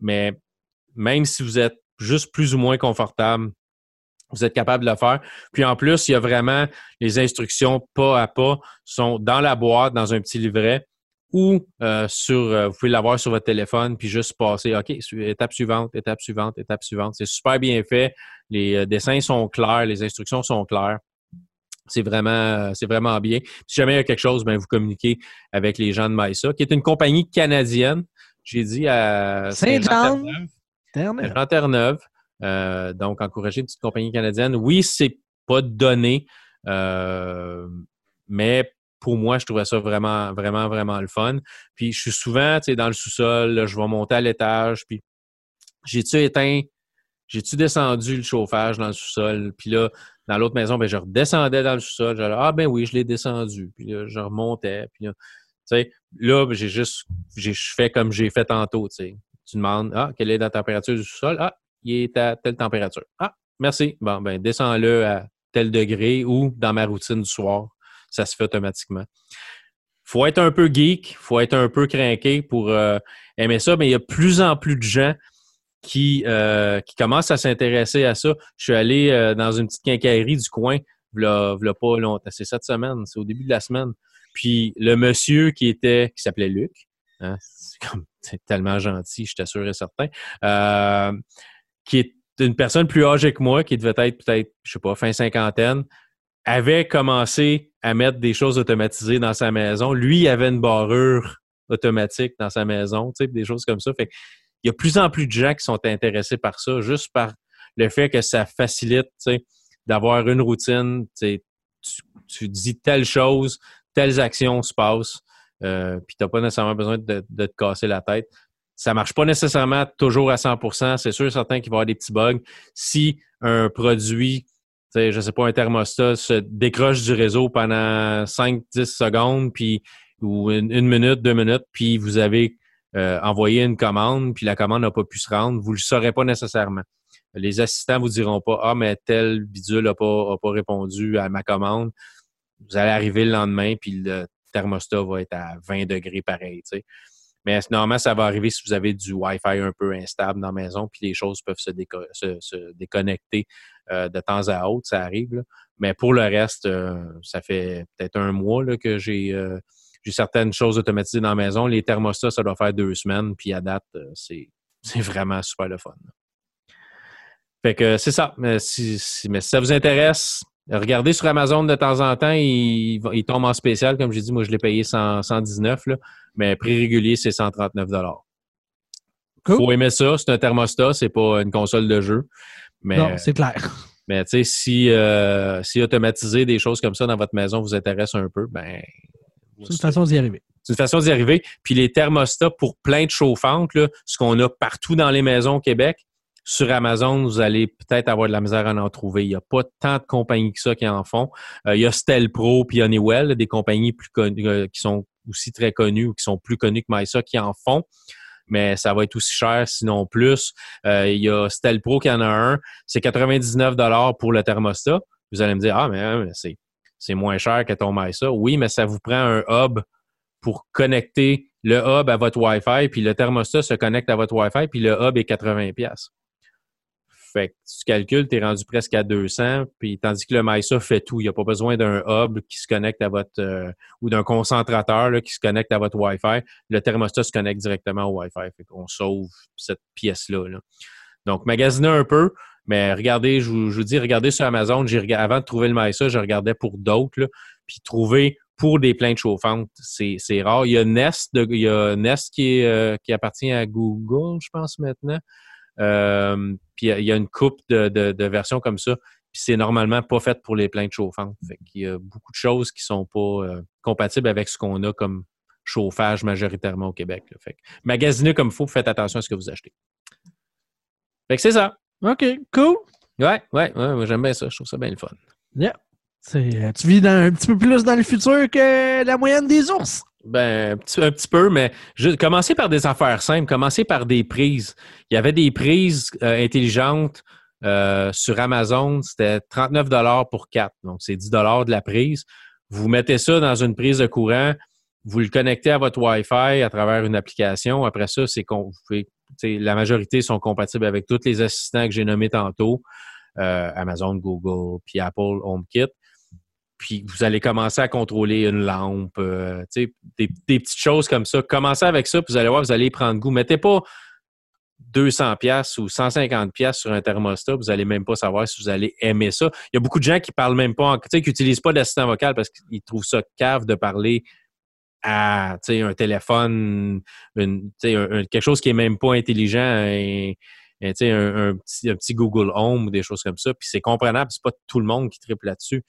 Mais même si vous êtes juste plus ou moins confortable, vous êtes capable de le faire. Puis en plus, il y a vraiment les instructions pas à pas sont dans la boîte, dans un petit livret ou euh, sur, euh, vous pouvez l'avoir sur votre téléphone puis juste passer, OK, étape suivante, étape suivante, étape suivante. C'est super bien fait. Les euh, dessins sont clairs, les instructions sont claires. C'est vraiment, c'est vraiment bien. Si jamais il y a quelque chose, ben, vous communiquez avec les gens de Maïsa, qui est une compagnie canadienne. J'ai dit à Saint-Jean. Terre-Neuve. Jean Terre-Neuve. Donc, encourager une petite compagnie canadienne. Oui, c'est pas donné, mais pour moi, je trouvais ça vraiment, vraiment, vraiment le fun. Puis, je suis souvent, tu sais, dans le sous-sol, je vais monter à l'étage, puis j'ai-tu éteint, j'ai-tu descendu le chauffage dans le sous-sol? Puis là, dans l'autre maison, ben, je redescendais dans le sous-sol. J'allais, ah ben oui, je l'ai descendu. Puis là, je remontais. Puis là, tu sais, là, j'ai juste, je fais comme j'ai fait tantôt, tu sais. Tu demandes, ah, quelle est la température du sous-sol? Ah, il est à telle température. Ah, merci. Bon, ben, descends-le à tel degré ou dans ma routine du soir. Ça se fait automatiquement. faut être un peu geek, faut être un peu craqué pour euh, aimer ça, mais il y a plus en plus de gens qui, euh, qui commencent à s'intéresser à ça. Je suis allé euh, dans une petite quincaillerie du coin, v'là, pas longtemps. C'est cette semaine, c'est au début de la semaine. Puis le monsieur qui était, qui s'appelait Luc, hein, c'est, tellement gentil, je t'assure et certain, qui est une personne plus âgée que moi, qui devait être peut-être, je sais pas, fin cinquantaine, avait commencé à mettre des choses automatisées dans sa maison. Lui, il avait une barrure automatique dans sa maison, des choses comme ça. Il y a plus en plus de gens qui sont intéressés par ça, juste par le fait que ça facilite, d'avoir une routine, tu, dis telle chose, telles actions se passent, euh, puis tu n'as pas nécessairement besoin de, de, te casser la tête. Ça marche pas nécessairement toujours à 100% C'est sûr certain qu'il va y avoir des petits bugs. Si un produit, je ne sais pas, un thermostat se décroche du réseau pendant 5-10 secondes, puis ou une, minute, deux minutes, puis vous avez euh, envoyé une commande, puis la commande n'a pas pu se rendre, vous ne le saurez pas nécessairement. Les assistants vous diront pas Ah, mais tel bidule n'a pas, pas répondu à ma commande. Vous allez arriver le lendemain, puis le thermostat va être à 20 degrés pareil. sais. Mais normalement, ça va arriver si vous avez du Wi-Fi un peu instable dans la maison, puis les choses peuvent se, déconnecter euh, de temps à autre, ça arrive. Mais pour le reste, euh, ça fait peut-être un mois là, que euh, j'ai certaines choses automatisées dans la maison. Les thermostats, ça doit faire deux semaines, puis à date, c'est vraiment super le fun. Fait que c'est ça. Mais si, mais si ça vous intéresse, Regardez sur Amazon de temps en temps, il, il tombe en spécial. Comme j'ai dit, moi, je l'ai payé 119, là, mais prix régulier, c'est 139 Il faut aimer ça. C'est un thermostat, c'est pas une console de jeu. Mais, non, c'est clair. Mais tu sais, si, euh, si automatiser des choses comme ça dans votre maison vous intéresse un peu, ben. C'est une façon d'y arriver. C'est une façon d'y arriver. Puis les thermostats pour plein de chauffantes, là, ce qu'on a partout dans les maisons au Québec, sur Amazon, vous allez peut-être avoir de la misère à en trouver. Il n'y a pas tant de compagnies que ça qui en font. Euh, il y a Stel Pro puis Honeywell, des compagnies plus connues, euh, qui sont aussi très connues ou qui sont plus connues que MySA qui en font. Mais ça va être aussi cher, sinon plus. Euh, il y a Stel Pro qui en a un. C'est 99 pour le thermostat. Vous allez me dire, ah, mais, hein, c'est, c'est moins cher que ton MySA. Oui, mais ça vous prend un hub pour connecter le hub à votre Wi-Fi, puis le thermostat se connecte à votre Wi-Fi, puis le hub est 80 fait que tu calcules, tu es rendu presque à 200, puis tandis que le MySA fait tout. Il n'y a pas besoin d'un hub qui se connecte à votre euh, ou d'un concentrateur qui se connecte à votre Wi-Fi. Le thermostat se connecte directement au Wi-Fi. Fait qu'on sauve cette pièce-là. Donc, magasiner un peu, mais regardez, je vous, dis, regardez sur Amazon. Avant de trouver le MySA, je regardais pour d'autres. Puis trouver pour des plaintes chauffantes, c'est rare. Il y a Nest, il y a Nest qui, euh, qui appartient à Google, je pense, maintenant. Euh, puis il y a une coupe de, versions comme ça. Puis c'est normalement pas fait pour les plaintes chauffantes. Fait qu'il y a beaucoup de choses qui sont pas euh, compatibles avec ce qu'on a comme chauffage majoritairement au Québec. Fait que magasinez comme il faut, faites attention à ce que vous achetez. Fait que c'est ça. OK, cool. Ouais, ouais, ouais, j'aime bien ça. Je trouve ça bien le fun. Yeah. Euh, tu vis un petit peu plus dans le futur que la moyenne des ours. Ben, un petit, peu, mais je, commencer par des affaires simples, commencer par des prises. Il y avait des prises euh, intelligentes euh, sur Amazon, c'était 39 pour 4. Donc, c'est 10 de la prise. Vous mettez ça dans une prise de courant, vous le connectez à votre Wi-Fi à travers une application. Après ça, c'est la majorité sont compatibles avec tous les assistants que j'ai nommés tantôt, euh, Amazon, Google, puis Apple HomeKit puis vous allez commencer à contrôler une lampe, euh, des, des, petites choses comme ça. Commencez avec ça, puis vous allez voir, vous allez prendre goût. Mettez pas 200 pièces ou 150 pièces sur un thermostat, vous allez même pas savoir si vous allez aimer ça. Il y a beaucoup de gens qui parlent même pas, qui utilisent pas d'assistant vocal parce qu'ils trouvent ça cave de parler à, un téléphone, un- quelque chose qui est même pas intelligent, un- un petit, un petit Google Home ou des choses comme ça. Puis c'est comprenable, c'est pas tout le monde qui triple là-dessus.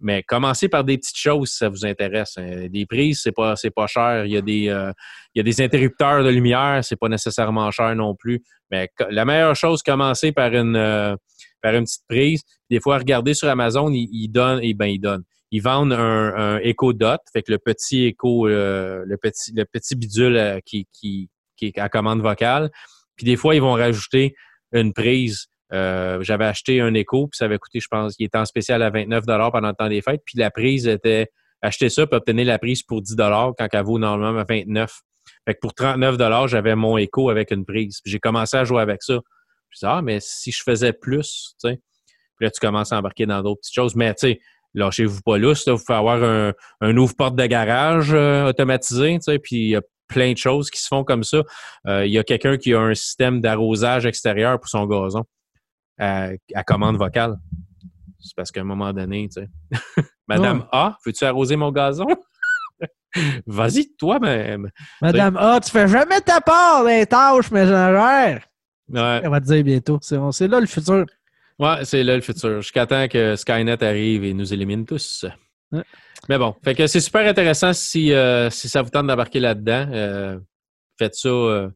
Mais commencez par des petites choses si ça vous intéresse. hein. Des prises, c'est pas, c'est pas cher. Il y a des, euh, il y a des interrupteurs de lumière, c'est pas nécessairement cher non plus. Mais la meilleure chose, commencer par une, euh, par une petite prise. Des fois, regardez sur Amazon, ils, donnent, et ben ils donnent. Ils vendent un, Echo Dot, fait que le petit écho, euh, le petit, le petit bidule qui, qui, qui est à commande vocale. Puis des fois, ils vont rajouter une prise. Euh, J'avais acheté un Echo, puis ça avait coûté, je pense, il était en spécial à 29 pendant le temps des fêtes. Puis la prise était acheter ça, puis obtenir la prise pour 10 quand elle vaut normalement 29 Fait que pour 39 j'avais mon Echo avec une prise. J'ai commencé à jouer avec ça. Ah, mais si je faisais plus, tu sais. Puis là, tu commences à embarquer dans d'autres petites choses. Mais tu sais, lâchez-vous pas lousse. là. Vous pouvez avoir un, un ouvre-porte de garage euh, automatisé, tu sais. Puis il y a plein de choses qui se font comme ça. Euh, Il y a quelqu'un qui a un système d'arrosage extérieur pour son gazon à, à commande vocale. C'est parce qu'à un moment donné, tu sais. Madame A, veux-tu arroser mon gazon? Vas-y, toi-même. Madame A, tu fais jamais ta part des tâches ménagères. Ouais. Elle va te dire bientôt. C'est là le futur. Ouais, c'est là le futur. Jusqu'à temps que Skynet arrive et nous élimine tous. Ouais. Mais bon, fait que c'est super intéressant si, euh, si ça vous tente d'embarquer là-dedans. euh, faites ça euh,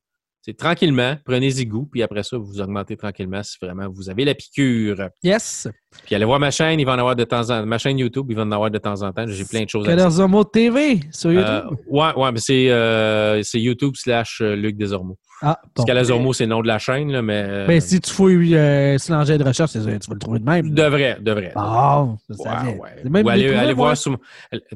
tranquillement, prenez-y goût, puis après ça, vous augmentez tranquillement si vraiment vous avez la piqûre. Yes. Puis allez voir ma chaîne, il va en avoir de temps en temps. Ma chaîne YouTube, il va en avoir de temps en temps. J'ai plein de choses à dire. TV sur YouTube? Euh, ouais, ouais, mais c'est euh, c'est YouTube slash euh, Luc Desormeaux. ah, bon. Scalazormo, c'est le nom de la chaîne, là, mais. euh, Ben, si tu fouilles euh, sur l'engin de recherche, c'est ça, tu vas le trouver de même. devrait, devrait. Bon, je Ouais, savais. ouais. C'est même Ou moi. voir sur.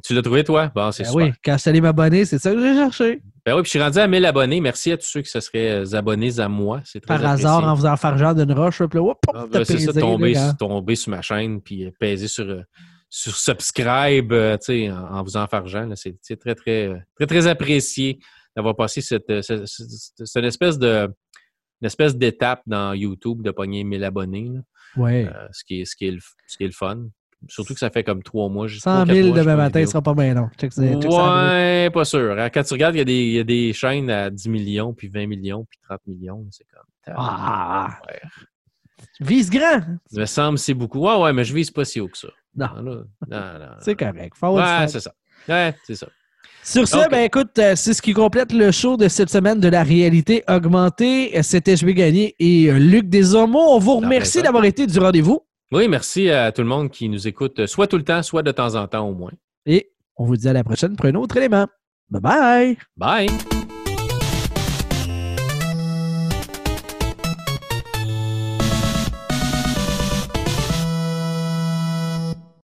Tu l'as trouvé, toi? Bon, c'est Ben super. oui, quand je suis allé m'abonner, c'est ça que j'ai cherché. Ben oui, puis je suis rendu à 1000 abonnés. Merci à tous ceux qui se seraient euh, abonnés à moi. C'est très Par hasard, en faisant fargeant d'une roche, là, Ah, ben, c'est ça, tomber, tomber sur ma chaîne puis euh, peser sur, euh, sur subscribe euh, tu sais, en, en vous là. C'est c'est très, très, très, très apprécié d'avoir passé cette, ce- ce- ce- c'est une espèce de une espèce d'étape dans YouTube de pogner 1000 abonnés, là. Ouais. Euh, ce, qui est, ce, qui est le, ce qui est le fun. Surtout que ça fait comme trois mois. j'ai- 100 trois, quatre 000 mois, demain matin, ce sera pas bien long. Check, check. Ouais, pas sûr. hein. Quand tu regardes, il y, a des, il y a des chaînes à 10 millions, puis 20 millions, puis 30 millions. C'est comme. Ah, Ouais. vise grand. Il me semble que c'est beaucoup. Ouais, ouais, mais je vise pas si haut que ça. Non. Là, non, non, C'est non. correct. Ouais, c'est ça. Ouais, c'est ça. Sur ce, Ok. ben écoute, euh, c'est ce qui complète le show de cette semaine de la réalité augmentée. Euh, C'était Je vais gagner et euh, Luc Desormeaux. On vous remercie d'avoir été du rendez-vous Oui, merci à tout le monde qui nous écoute, euh, soit tout le temps, soit de temps en temps au moins. et on vous dit à la prochaine pour un autre élément. Bye bye! Bye!